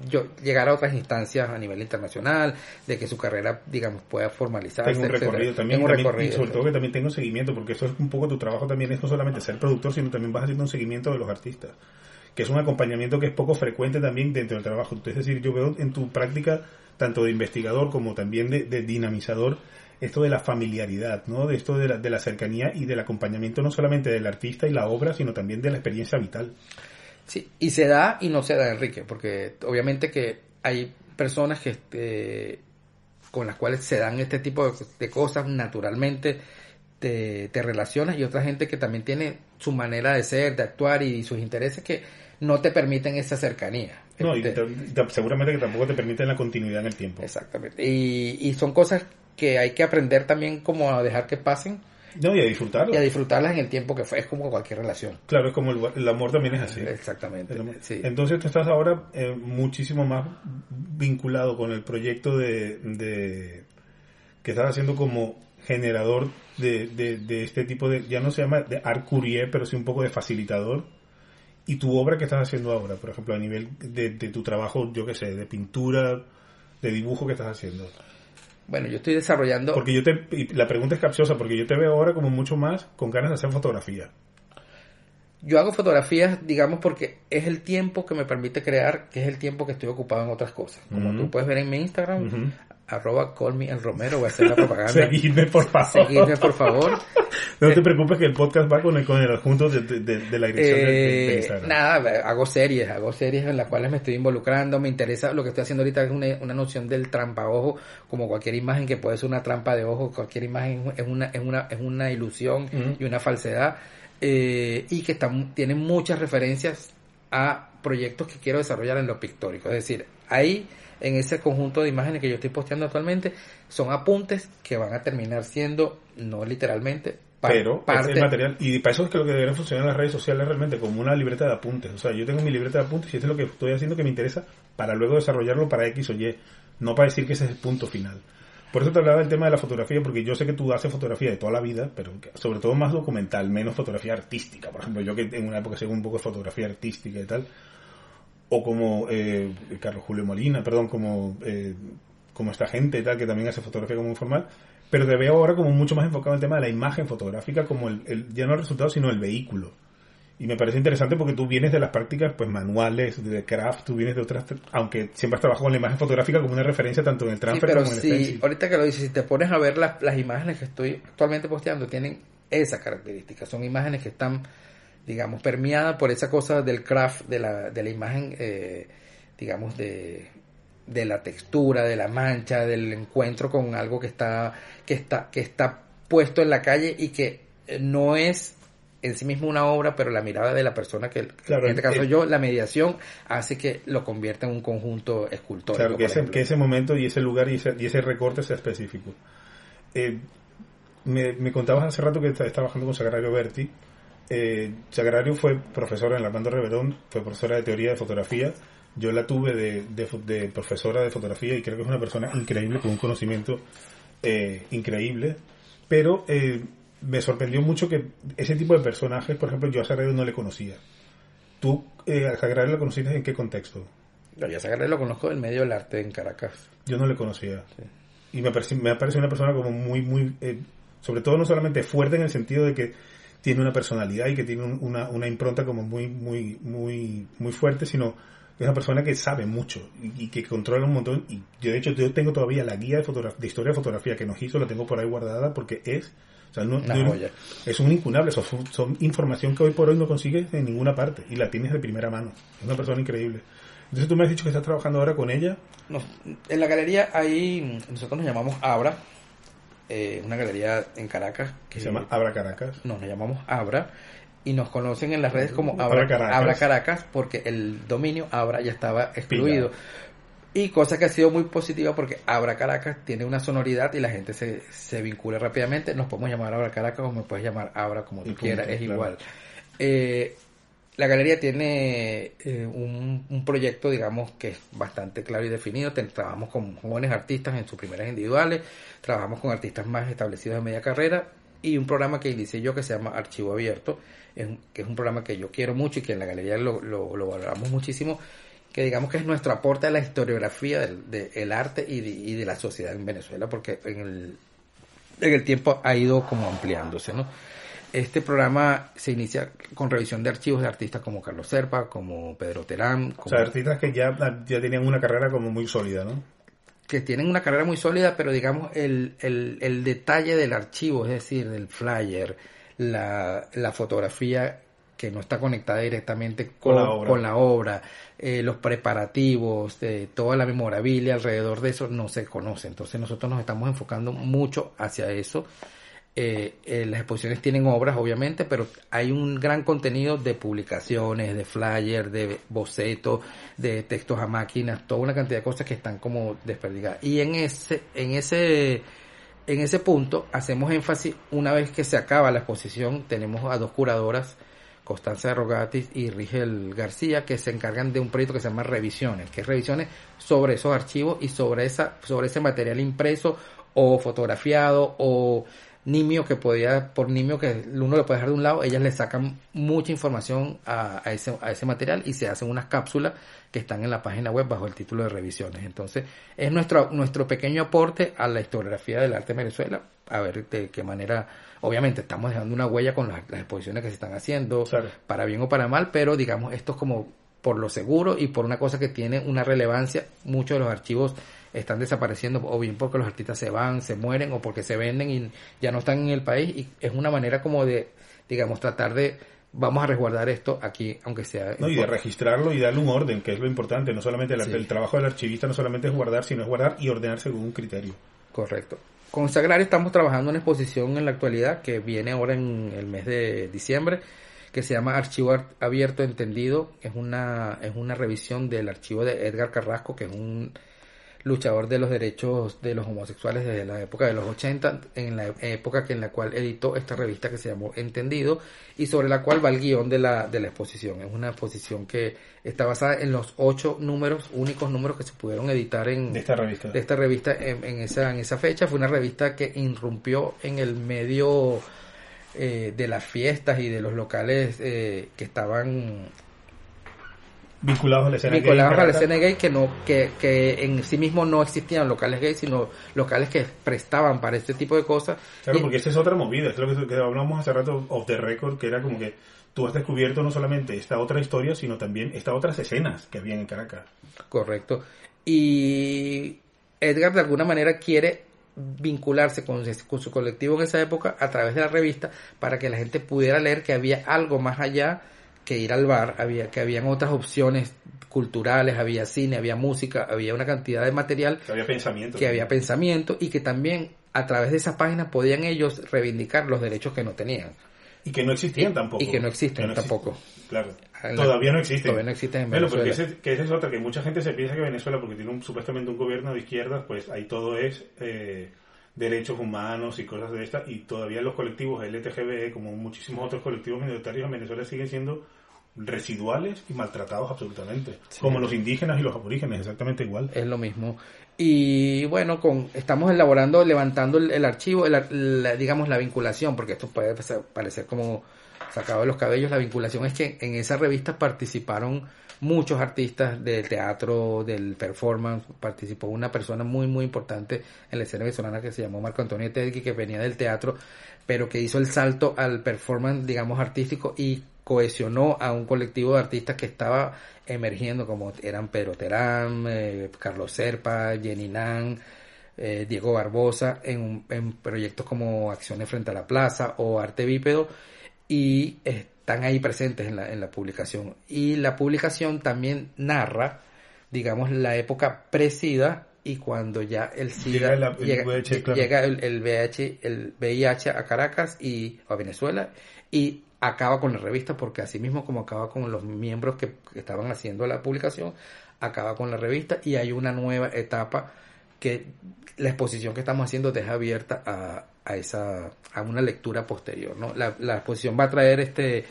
yo llegar a otras instancias a nivel internacional, de que su carrera, digamos, pueda formalizarse. Tengo un recorrido también, y sobre todo que también tengo seguimiento, porque eso es un poco tu trabajo también, es no solamente ser productor, sino también vas haciendo un seguimiento de los artistas que es un acompañamiento que es poco frecuente también dentro del trabajo. Es decir, yo veo en tu práctica, tanto de investigador como también de, dinamizador, esto de la familiaridad, ¿no? De esto de la, de la cercanía y del acompañamiento no solamente del artista y la obra, sino también de la experiencia vital. Sí, y se da y no se da, Enrique, porque obviamente que hay personas que este, con las cuales se dan este tipo de, cosas naturalmente, te, te, relacionas y otra gente que también tiene su manera de ser, de actuar y sus intereses que no te permiten esa cercanía. No, y este, seguramente que tampoco te permiten la continuidad en el tiempo. Exactamente. Y, y son cosas que hay que aprender también como a dejar que pasen. No, y a disfrutarlas. Y a disfrutarlas en el tiempo que fue. Es como cualquier relación. Claro, es como el, amor también es así. Exactamente. Entonces tú estás ahora eh, muchísimo más vinculado con el proyecto de, de que estás haciendo como generador de, de, de, este tipo de, ya no se llama de art courier, pero sí un poco de facilitador y tu obra que estás haciendo ahora, por ejemplo, a nivel de, tu trabajo, yo qué sé, de pintura, de dibujo que estás haciendo. Bueno, yo estoy desarrollando... Porque yo te... la pregunta es capciosa, porque yo te veo ahora como mucho más con ganas de hacer fotografía. Yo hago fotografías, digamos, porque es el tiempo que me permite crear, que es el tiempo que estoy ocupado en otras cosas. Como tú puedes ver en mi Instagram, arroba call el Romero, voy a hacer la propaganda. <laughs> Seguidme, por favor. Seguidme, por favor. no te preocupes que el podcast va con el, con el adjunto de, de, la dirección de, eh, Instagram. Nada, hago series, hago series en las cuales me estoy involucrando, me interesa, lo que estoy haciendo ahorita es una, una noción del trampa ojo, como cualquier imagen que puede ser una trampa de ojo, cualquier imagen es una, es una, es una ilusión y una falsedad, eh, y que están, tienen muchas referencias a proyectos que quiero desarrollar en lo pictórico, es decir, ahí en ese conjunto de imágenes que yo estoy posteando actualmente son apuntes que van a terminar siendo, no literalmente, pero parte. material. Y para eso es que lo que deberían funcionar las redes sociales realmente como una libreta de apuntes. O sea, yo tengo mi libreta de apuntes y esto es lo que estoy haciendo que me interesa para luego desarrollarlo para X o Y, no para decir que ese es el punto final. Por eso te hablaba del tema de la fotografía, porque yo sé que tú haces fotografía de toda la vida, pero sobre todo más documental, menos fotografía artística. Por ejemplo, yo que en una época según un poco de fotografía artística y tal, o como eh, Carlos Julio Molina, perdón, como, eh, como esta gente y tal, que también hace fotografía como informal, pero te veo ahora como mucho más enfocado en el tema de la imagen fotográfica, como el, ya no el resultado, sino el vehículo. Y me parece interesante porque tú vienes de las prácticas pues manuales, de craft, tú vienes de otras, aunque siempre has trabajado con la imagen fotográfica como una referencia tanto en el transfer pero como en el si, stencil. ahorita que lo dices, si te pones a ver las, las imágenes que estoy actualmente posteando, tienen esa característica. Son imágenes que están, digamos, permeadas por esa cosa del craft, de la, de la imagen, eh, digamos, de, de la textura, de la mancha, del encuentro con algo que está, que está, que está puesto en la calle y que eh, no es en sí mismo una obra, pero la mirada de la persona que, Claro, en este caso el- yo, la mediación hace que lo convierta en un conjunto escultórico. Claro, que ese, que ese momento y ese lugar y ese, y ese recorte sea específico. Eh, me, me contabas hace rato que estás trabajando con Sagrario Berti. Eh, Sagrario fue profesora en la Armando Reverón, fue profesora de teoría de fotografía. Yo la tuve de, de de profesora de fotografía y creo que es una persona increíble, con un conocimiento eh, increíble. Pero eh, me sorprendió mucho que ese tipo de personajes, por ejemplo, yo a Sagrario no le conocía. ¿Tú eh, a Sagrario la conociste en qué contexto? Yo ya Sagarre lo conozco del medio del arte en Caracas. Yo no le conocía. Y me parece, me parece una persona como muy, muy, eh, sobre todo no solamente fuerte en el sentido de que tiene una personalidad y que tiene un- una, una impronta como muy, muy, muy, muy fuerte, sino es una persona que sabe mucho y, y que controla un montón. Y yo, de hecho, yo tengo todavía la guía de, de historia de fotografía que nos hizo, la tengo por ahí guardada porque es, o sea, no- no- es un incunable, son, son información que hoy por hoy no consigues en ninguna parte y la tienes de primera mano. Es una persona increíble. Entonces tú me has dicho que estás trabajando ahora con ella. Nos- en la galería ahí, nosotros nos llamamos Abra, eh, una galería en Caracas que se llama Abra Caracas. No, nos llamamos Abra y nos conocen en las redes como Abra Abra, Caracas. Abra Caracas porque el dominio Abra ya estaba excluido. Y cosa que ha sido muy positiva porque Abra Caracas tiene una sonoridad y la gente se, se vincula rápidamente. Nos podemos llamar Abra Caracas o me puedes llamar Abra como Y tú punto, quieras, es claro. igual. Eh, la galería tiene eh, un, proyecto, digamos, que es bastante claro y definido. Trabajamos con jóvenes artistas en sus primeras individuales, trabajamos con artistas más establecidos de media carrera y un programa que inicié yo que se llama Archivo Abierto, que es un programa que yo quiero mucho y que en la galería lo, lo, lo valoramos muchísimo, que digamos que es nuestro aporte a la historiografía del, del arte y de, y de la sociedad en Venezuela, porque en el, en el tiempo ha ido como ampliándose, ¿no? Este programa se inicia con revisión de archivos de artistas como Carlos Serpa, como Pedro Terán, O sea, artistas que ya, ya tenían una carrera como muy sólida, ¿no? que tienen una carrera muy sólida, pero digamos el, el, el detalle del archivo, es decir, del flyer, la, la fotografía que no está conectada directamente Con con, la obra. con la obra, eh, los preparativos, eh, toda la memorabilia alrededor de eso no se conoce. Entonces nosotros nos estamos enfocando mucho hacia eso. Eh, eh, las exposiciones tienen obras, obviamente, pero hay un gran contenido de publicaciones, de flyers, de bocetos, de textos a máquinas, toda una cantidad de cosas que están como desperdigadas. Y en ese, en ese, en ese punto hacemos énfasis, una vez que se acaba la exposición, tenemos a dos curadoras, Constanza Rogatis y Rigel García, que se encargan de un proyecto que se llama Revisiones, que es revisiones sobre esos archivos y sobre esa, sobre ese material impreso o fotografiado o nimio que podía, por nimio que uno lo puede dejar de un lado, ellas le sacan mucha información a, a ese, a ese material y se hacen unas cápsulas que están en la página web bajo el título de revisiones. Entonces, es nuestro, nuestro pequeño aporte a la historiografía del arte en Venezuela, a ver de qué manera, obviamente estamos dejando una huella con las, las exposiciones que se están haciendo, Claro. para bien o para mal, pero digamos, esto es como por lo seguro y por una cosa que tiene una relevancia, muchos de los archivos están desapareciendo o bien porque los artistas se van, se mueren o porque se venden y ya no están en el país y es una manera como de, digamos, tratar de vamos a resguardar esto aquí, aunque sea... ¿no? Y de registrarlo y darle un orden, que es lo importante. No solamente el, Sí. el trabajo del archivista no solamente es guardar, sino es guardar y ordenar según un criterio. Correcto. Con Sagrario estamos trabajando una exposición en la actualidad que viene ahora en el mes de diciembre, que se llama Archivo Ar- Abierto Entendido. Es una, es una revisión del archivo de Edgar Carrasco, que es un luchador de los derechos de los homosexuales desde la época de los 80, en la época que en la cual editó esta revista que se llamó Entendido y sobre la cual va el guion de la, de la exposición. Es una exposición que está basada en los ocho números, únicos números que se pudieron editar en, De esta revista. de esta revista en, en esa, en esa fecha. Fue una revista que irrumpió en el medio eh, de las fiestas y de los locales eh, que estaban vinculados a la escena vinculados gay. a la escena gay que no que, que en sí mismo no existían locales gays sino locales que prestaban para este tipo de cosas Claro, Y- porque esta es otra movida, es lo que, que hablamos hace rato off the record, que era como que tú has descubierto no solamente esta otra historia, sino también estas otras escenas que habían en Caracas. Correcto. Y Edgar de alguna manera quiere vincularse con, con su colectivo en esa época a través de la revista para que la gente pudiera leer que había algo más allá que ir al bar, había que habían otras opciones culturales, había cine, había música, había una cantidad de material Que había pensamiento. que había pensamiento y que también a través de esas páginas podían ellos reivindicar los derechos que no tenían. Y que no existían Y- tampoco. y que no existen tampoco. Claro. La- Todavía no existen. todavía no existen en Bueno, porque Venezuela. ese- que esa es otra, que mucha gente se piensa que Venezuela, porque tiene un- supuestamente un gobierno de izquierda, pues ahí todo es eh, derechos humanos y cosas de estas, y todavía los colectivos LTGB, como muchísimos otros colectivos minoritarios en Venezuela, siguen siendo residuales y maltratados absolutamente. Como los indígenas y los aborígenes, exactamente igual. es lo mismo. Y bueno, con estamos elaborando, levantando el, el archivo, el la- digamos la vinculación, porque esto puede parecer- parecer como sacado de los cabellos, la vinculación es que en esa revista participaron muchos artistas del teatro, del performance, participó una persona muy muy importante en la escena venezolana que se llamó Marco Antonio Teddy, que venía del teatro, pero que hizo el salto al performance, digamos, artístico y cohesionó a un colectivo de artistas que estaba emergiendo, como eran Pedro Terán, eh, Carlos Serpa, Jenny Nan, eh, Diego Barbosa, en, en proyectos como Acciones Frente a la Plaza o Arte Bípedo, y están ahí presentes en la, en la publicación. Y la publicación también narra, digamos, la época presida y cuando ya el SIDA Llega la- el llega, VIH, claro. llega el, el VIH, el VIH a Caracas y a Venezuela y acaba con la revista porque así mismo como acaba con los miembros que, estaban haciendo la publicación, acaba con la revista y hay una nueva etapa que la exposición que estamos haciendo deja abierta a, a esa a una lectura posterior, ¿no? La, la exposición va a traer este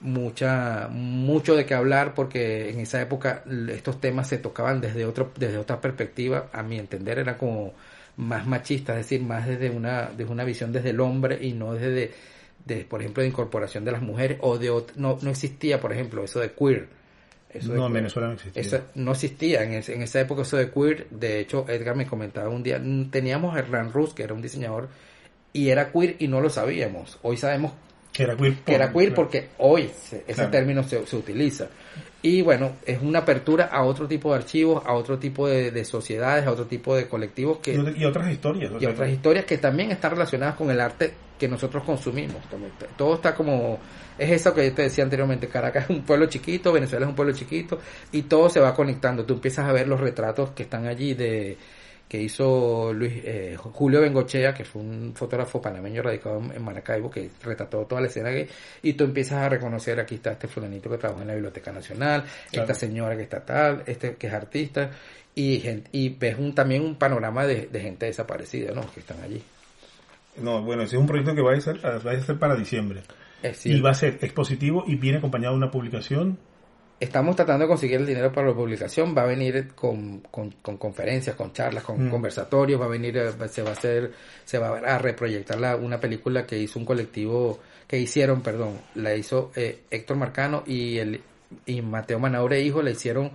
mucha mucho de qué hablar porque en esa época estos temas se tocaban desde otro desde otra perspectiva a mi entender era como más machista es decir más desde una desde una visión desde el hombre y no desde de, por ejemplo de incorporación de las mujeres o de no no existía por ejemplo eso de queer eso de No, en. Venezuela no existía. Eso no existía en, en esa época eso de queer. De hecho, Edgar me comentaba un día, teníamos a Hernán Rus, que era un diseñador, y era queer y no lo sabíamos. Hoy sabemos Que era queer. que era queer porque hoy se- ese Claro. término se, se utiliza. Y bueno, es una apertura a otro tipo de archivos, a otro tipo de, de sociedades, a otro tipo de colectivos que, Y, ot- y otras historias. y otras historias que también están relacionadas con el arte que nosotros consumimos. Todo está como, es eso que yo te decía anteriormente, Caracas es un pueblo chiquito, Venezuela es un pueblo chiquito, y todo se va conectando. Tú empiezas a ver los retratos que están allí de que hizo Luis eh, Julio Bengochea, que fue un fotógrafo panameño radicado en- Maracaibo, que retrató toda la escena gay, y tú empiezas a reconocer, aquí está este fulanito que trabaja en la Biblioteca Nacional, Claro. esta señora que está tal, este que es artista, y, y ves un, también un panorama de, de gente desaparecida, ¿no? Que están allí. No, bueno, ese es un proyecto que va a ser, va a ser para diciembre. Y va a ser expositivo y viene acompañado de una publicación. estamos tratando de conseguir el dinero para la publicación, va a venir con, con, con conferencias, con charlas, con Mm. conversatorios, va a venir, eh, se va a hacer, se va a reproyectar la, una película que hizo un colectivo, que hicieron, perdón, la hizo eh, Héctor Marcano y el y Mateo Manaure hijo, la hicieron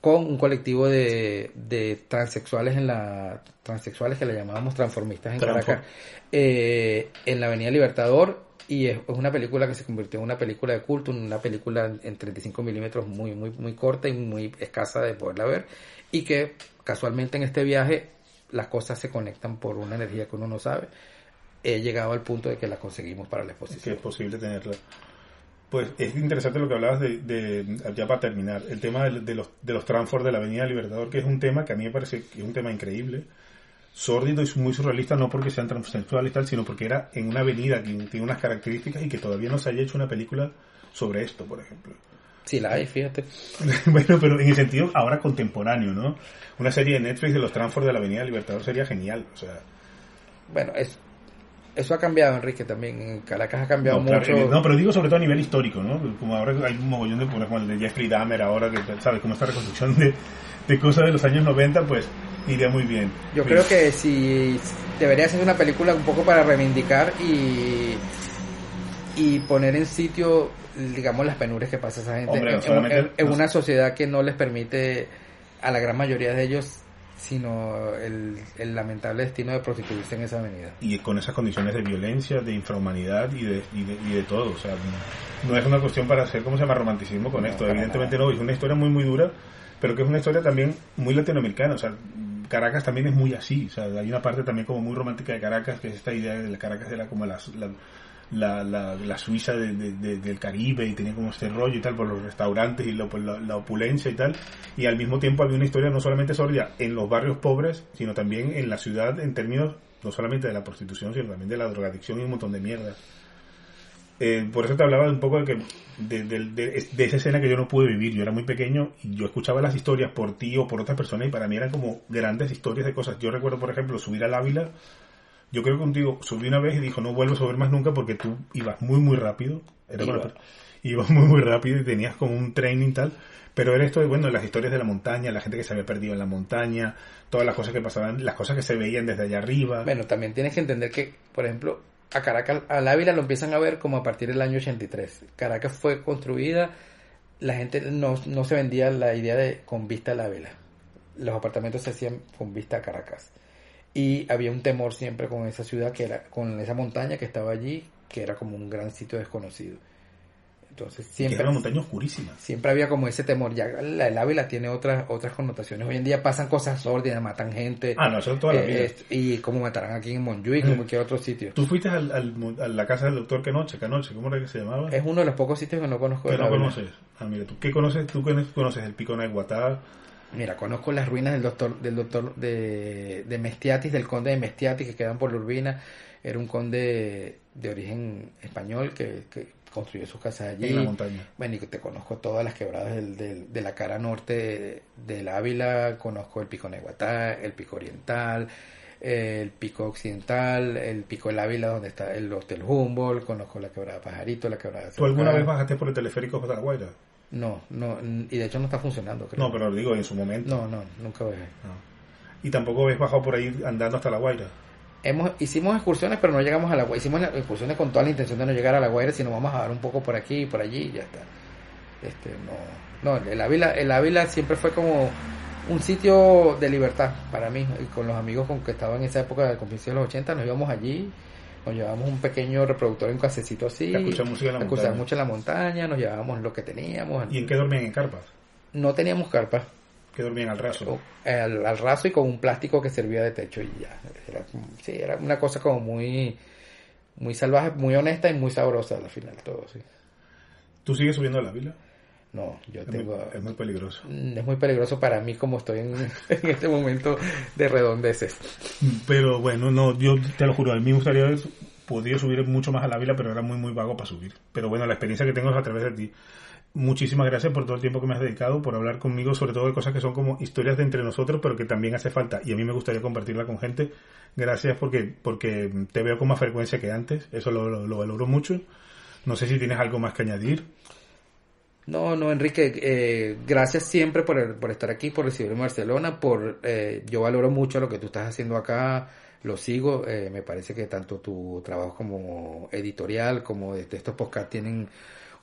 con un colectivo de, de transexuales en la transexuales que le llamábamos transformistas en Transform- Caracas eh, en la Avenida Libertador y es, es una película que se convirtió en una película de culto, una película en, en 35 milímetros muy muy muy corta y muy escasa de poderla ver y que casualmente en este viaje las cosas se conectan por una energía que uno no sabe. He llegado al punto de que la conseguimos para la que exposición es posible tenerla. Pues es interesante lo que hablabas de, de- ya para terminar, el tema de, de los, de los transfor de la Avenida Libertador, que es un tema que a mí me parece que es un tema increíble, sórdido y muy surrealista, no porque sean transexuales y tal, sino porque era en una avenida que tiene unas características y que todavía no se haya hecho una película sobre esto, por ejemplo. sí la hay fíjate <laughs> bueno, pero en el sentido ahora contemporáneo, ¿no? Una serie de Netflix de los transfor de la Avenida Libertador sería genial, o sea... bueno es eso ha cambiado Enrique también en Caracas ha cambiado No, mucho no, pero digo sobre todo a nivel histórico, ¿no? Como ahora hay un mogollón de, por ejemplo, el de Jeffrey Dahmer ahora, que sabes, como esta reconstrucción de, de cosas de los años 90, pues iría muy bien. Yo Sí. creo que si debería ser una película un poco para reivindicar y y poner en sitio, digamos, las penurias que pasa esa gente Hombre, en, en- en una sociedad que no les permite a la gran mayoría de ellos sino el, el lamentable destino de prostituirse en esa avenida. y con esas condiciones de violencia, de infrahumanidad y de, y de, y de todo. O sea, no es una cuestión para hacer, ¿cómo se llama?, romanticismo con No, esto. Evidentemente nada. no, es una historia muy, muy dura, pero que es una historia también muy latinoamericana. O sea, Caracas también es muy así. O sea, hay una parte también como muy romántica de Caracas, que es esta idea de la Caracas era como la, la, la, la- Suiza de- de- de- del Caribe y tenía como este rollo y tal por los restaurantes y la, opulencia y tal. Y al mismo tiempo había una historia no solamente sólida en los barrios pobres, sino también en la ciudad en términos no solamente de la prostitución, sino también de la drogadicción y un montón de mierda. Eh, por eso te hablaba un poco de, que, de, de- de- de esa escena que yo no pude vivir. Yo era muy pequeño y yo escuchaba las historias por ti o por otras personas y para mí eran como grandes historias de cosas. Yo recuerdo, por ejemplo, subir al Ávila. Yo creo que tío subí una vez y dijo, no vuelvo a subir más nunca porque tú ibas muy, muy rápido. Era Iba. ibas muy, muy rápido y tenías como un training tal. Pero era esto de, bueno, las historias de la montaña, la gente que se había perdido en la montaña, todas las cosas que pasaban, las cosas que se veían desde allá arriba. Bueno, también tienes que entender que, por ejemplo, a Caracas, al Ávila lo empiezan a ver como a partir del año 83. Caracas fue construida, la gente no, no se vendía la idea de con vista al Ávila. Los apartamentos se hacían con vista a Caracas. Y había un temor siempre con esa ciudad, que era con esa montaña que estaba allí, que era como un gran sitio desconocido. Entonces que siempre... era una montaña oscurísima. Siempre había como ese temor. Ya la, el Ávila tiene otras otras connotaciones. Hoy en día pasan cosas sórdidas, matan gente. Ah, no, eso es toda la Eh, vida. y como matarán aquí en Monjuic, en cualquier otro sitio. Tú fuiste al, al- a la casa del doctor Canoche, Canoche, ¿cómo era que se llamaba? Es uno de los pocos sitios que no conozco. que no Ávila. conoces. Ah, mira, ¿tú qué conoces? ¿Tú conoces, conoces el Pico Naiguatá? Mira, conozco las ruinas del doctor del doctor de, de Mestiatis, del conde de Mestiatis, que quedan por la Urbina. Era un conde de origen español que, que construyó sus casas allí. En la montaña. Bueno, y te conozco todas las quebradas del, del- de la cara norte de- del Ávila, conozco el pico Neguatá, el pico oriental, el pico occidental, el pico del Ávila donde está el Hotel Humboldt, conozco la quebrada Pajarito, la quebrada ¿Tú alguna vez bajaste por el teleférico hasta la Guaira? No, no, y de hecho no está funcionando, creo. No, pero digo en su momento. No, no, nunca bajé. No. Y tampoco ves bajado por ahí andando hasta la Guaira. Hemos, hicimos excursiones, pero no llegamos a la Guaira. Hicimos excursiones con toda la intención de no llegar a la Guaira, sino vamos a dar un poco por aquí y por allí y ya está. Este, no, no, el Ávila, el Ávila siempre fue como un sitio de libertad para mí. Y con los amigos con que estaba en esa época del comienzo de los 80, nos íbamos allí, nos llevábamos un pequeño reproductor en un casecito así, música en la mucho en la montaña, nos llevábamos lo que teníamos. ¿Y en qué dormían? ¿En carpas? No teníamos carpas. ¿Qué dormían al raso? o- al, al raso y con un plástico que servía de techo y ya. Era, sí, era una cosa como muy, muy salvaje, muy honesta y muy sabrosa al final todo, sí. ¿Tú sigues subiendo a la vila? No, yo Es muy, tengo... es muy peligroso. mm, es muy peligroso para mí como estoy en, <laughs> en este momento de redondeces. Pero bueno, no, yo te lo juro, a mí me gustaría haber podido subir mucho más a la vila, pero era muy, muy vago para subir. Pero bueno, la experiencia que tengo es a través de ti. Muchísimas gracias por todo el tiempo que me has dedicado, por hablar conmigo, sobre todo de cosas que son como historias de entre nosotros, pero que también hace falta. Y a mí me gustaría compartirla con gente. Gracias porque, porque te veo con más frecuencia que antes. Eso lo, lo- lo valoro mucho. No sé si tienes algo más que añadir. No, no, Enrique, eh, gracias siempre por, el- por estar aquí, por recibirme en Barcelona, por eh, yo valoro mucho lo que tú estás haciendo acá, lo sigo, eh, me parece que tanto tu trabajo como editorial como de, de estos podcasts tienen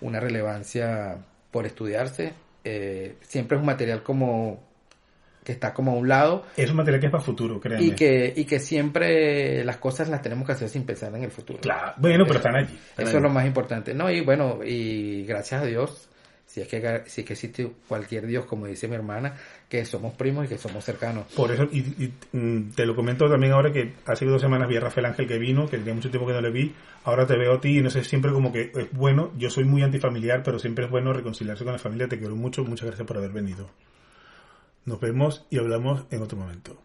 una relevancia por estudiarse, eh, siempre es un material como que está como a un lado Es un material que es para futuro, créanme. y que, y que siempre las cosas las tenemos que hacer sin pensar en el futuro. Claro, bueno, pero están allí. están Eso allí. es lo más importante, ¿no? Y bueno, y gracias a Dios, si es que, si es que existe cualquier Dios, como dice mi hermana, que somos primos y que somos cercanos. Por eso, y, y, mm, te lo comento también ahora que hace dos semanas vi a Rafael Ángel que vino, que tenía mucho tiempo que no le vi, ahora te veo a ti y no sé, siempre como que es bueno, yo soy muy antifamiliar, pero siempre es bueno reconciliarse con la familia, te quiero mucho, muchas gracias por haber venido. Nos vemos y hablamos en otro momento.